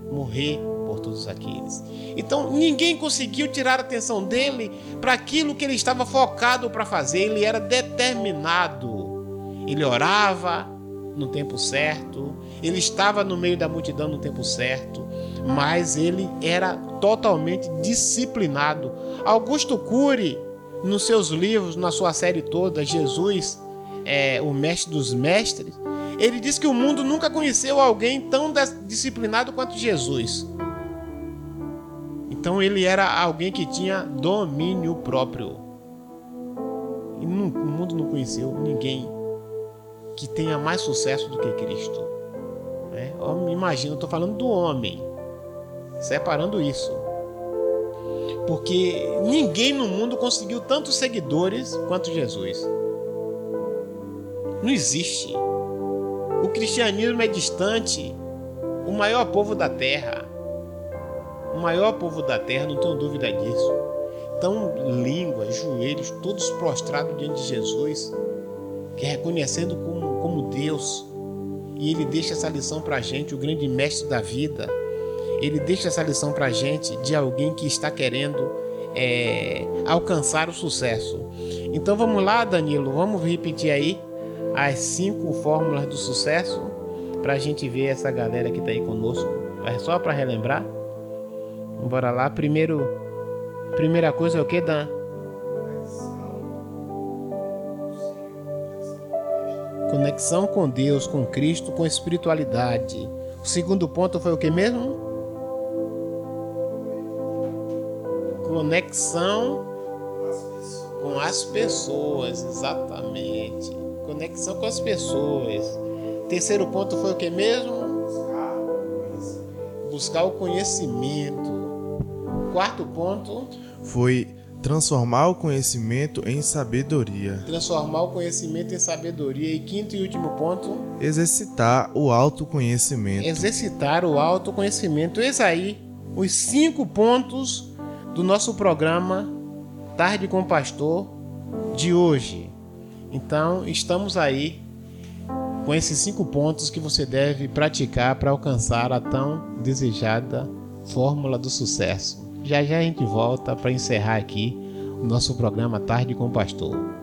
Morrer por todos aqueles. Então ninguém conseguiu tirar a atenção dele para aquilo que ele estava focado para fazer. Ele era determinado. Ele orava no tempo certo, ele estava no meio da multidão no tempo certo, mas ele era totalmente disciplinado. Augusto Cury, nos seus livros, na sua série toda, Jesus, é, o mestre dos mestres, ele diz que o mundo nunca conheceu alguém tão disciplinado quanto Jesus. Então ele era alguém que tinha domínio próprio. E o mundo não conheceu ninguém que tenha mais sucesso do que Cristo. Né? Imagina, eu estou falando do homem separando isso. Porque ninguém no mundo conseguiu tantos seguidores quanto Jesus. Não existe. O cristianismo é distante. O maior povo da terra. O maior povo da terra, não tenho dúvida disso. Então, língua, joelhos, todos prostrados diante de Jesus, que reconhecendo como, como Deus. E ele deixa essa lição para a gente, o grande mestre da vida ele deixa essa lição para a gente de alguém que está querendo é, alcançar o sucesso. Então vamos lá, Danilo, vamos repetir aí as cinco fórmulas do sucesso para a gente ver essa galera que está aí conosco. É só para relembrar. Bora lá. Primeiro, primeira coisa é o que, Dan? Conexão com Deus, com Cristo, com espiritualidade. O segundo ponto foi o que mesmo? Conexão com as pessoas, exatamente. Conexão com as pessoas. Terceiro ponto foi o que mesmo? Buscar o conhecimento. Quarto ponto foi transformar o conhecimento em sabedoria. Transformar o conhecimento em sabedoria. E quinto e último ponto: exercitar o autoconhecimento. Exercitar o autoconhecimento. Eis aí os cinco pontos do nosso programa Tarde com o Pastor de hoje. Então, estamos aí com esses cinco pontos que você deve praticar para alcançar a tão desejada fórmula do sucesso. Já já a gente volta para encerrar aqui o nosso programa Tarde com o Pastor.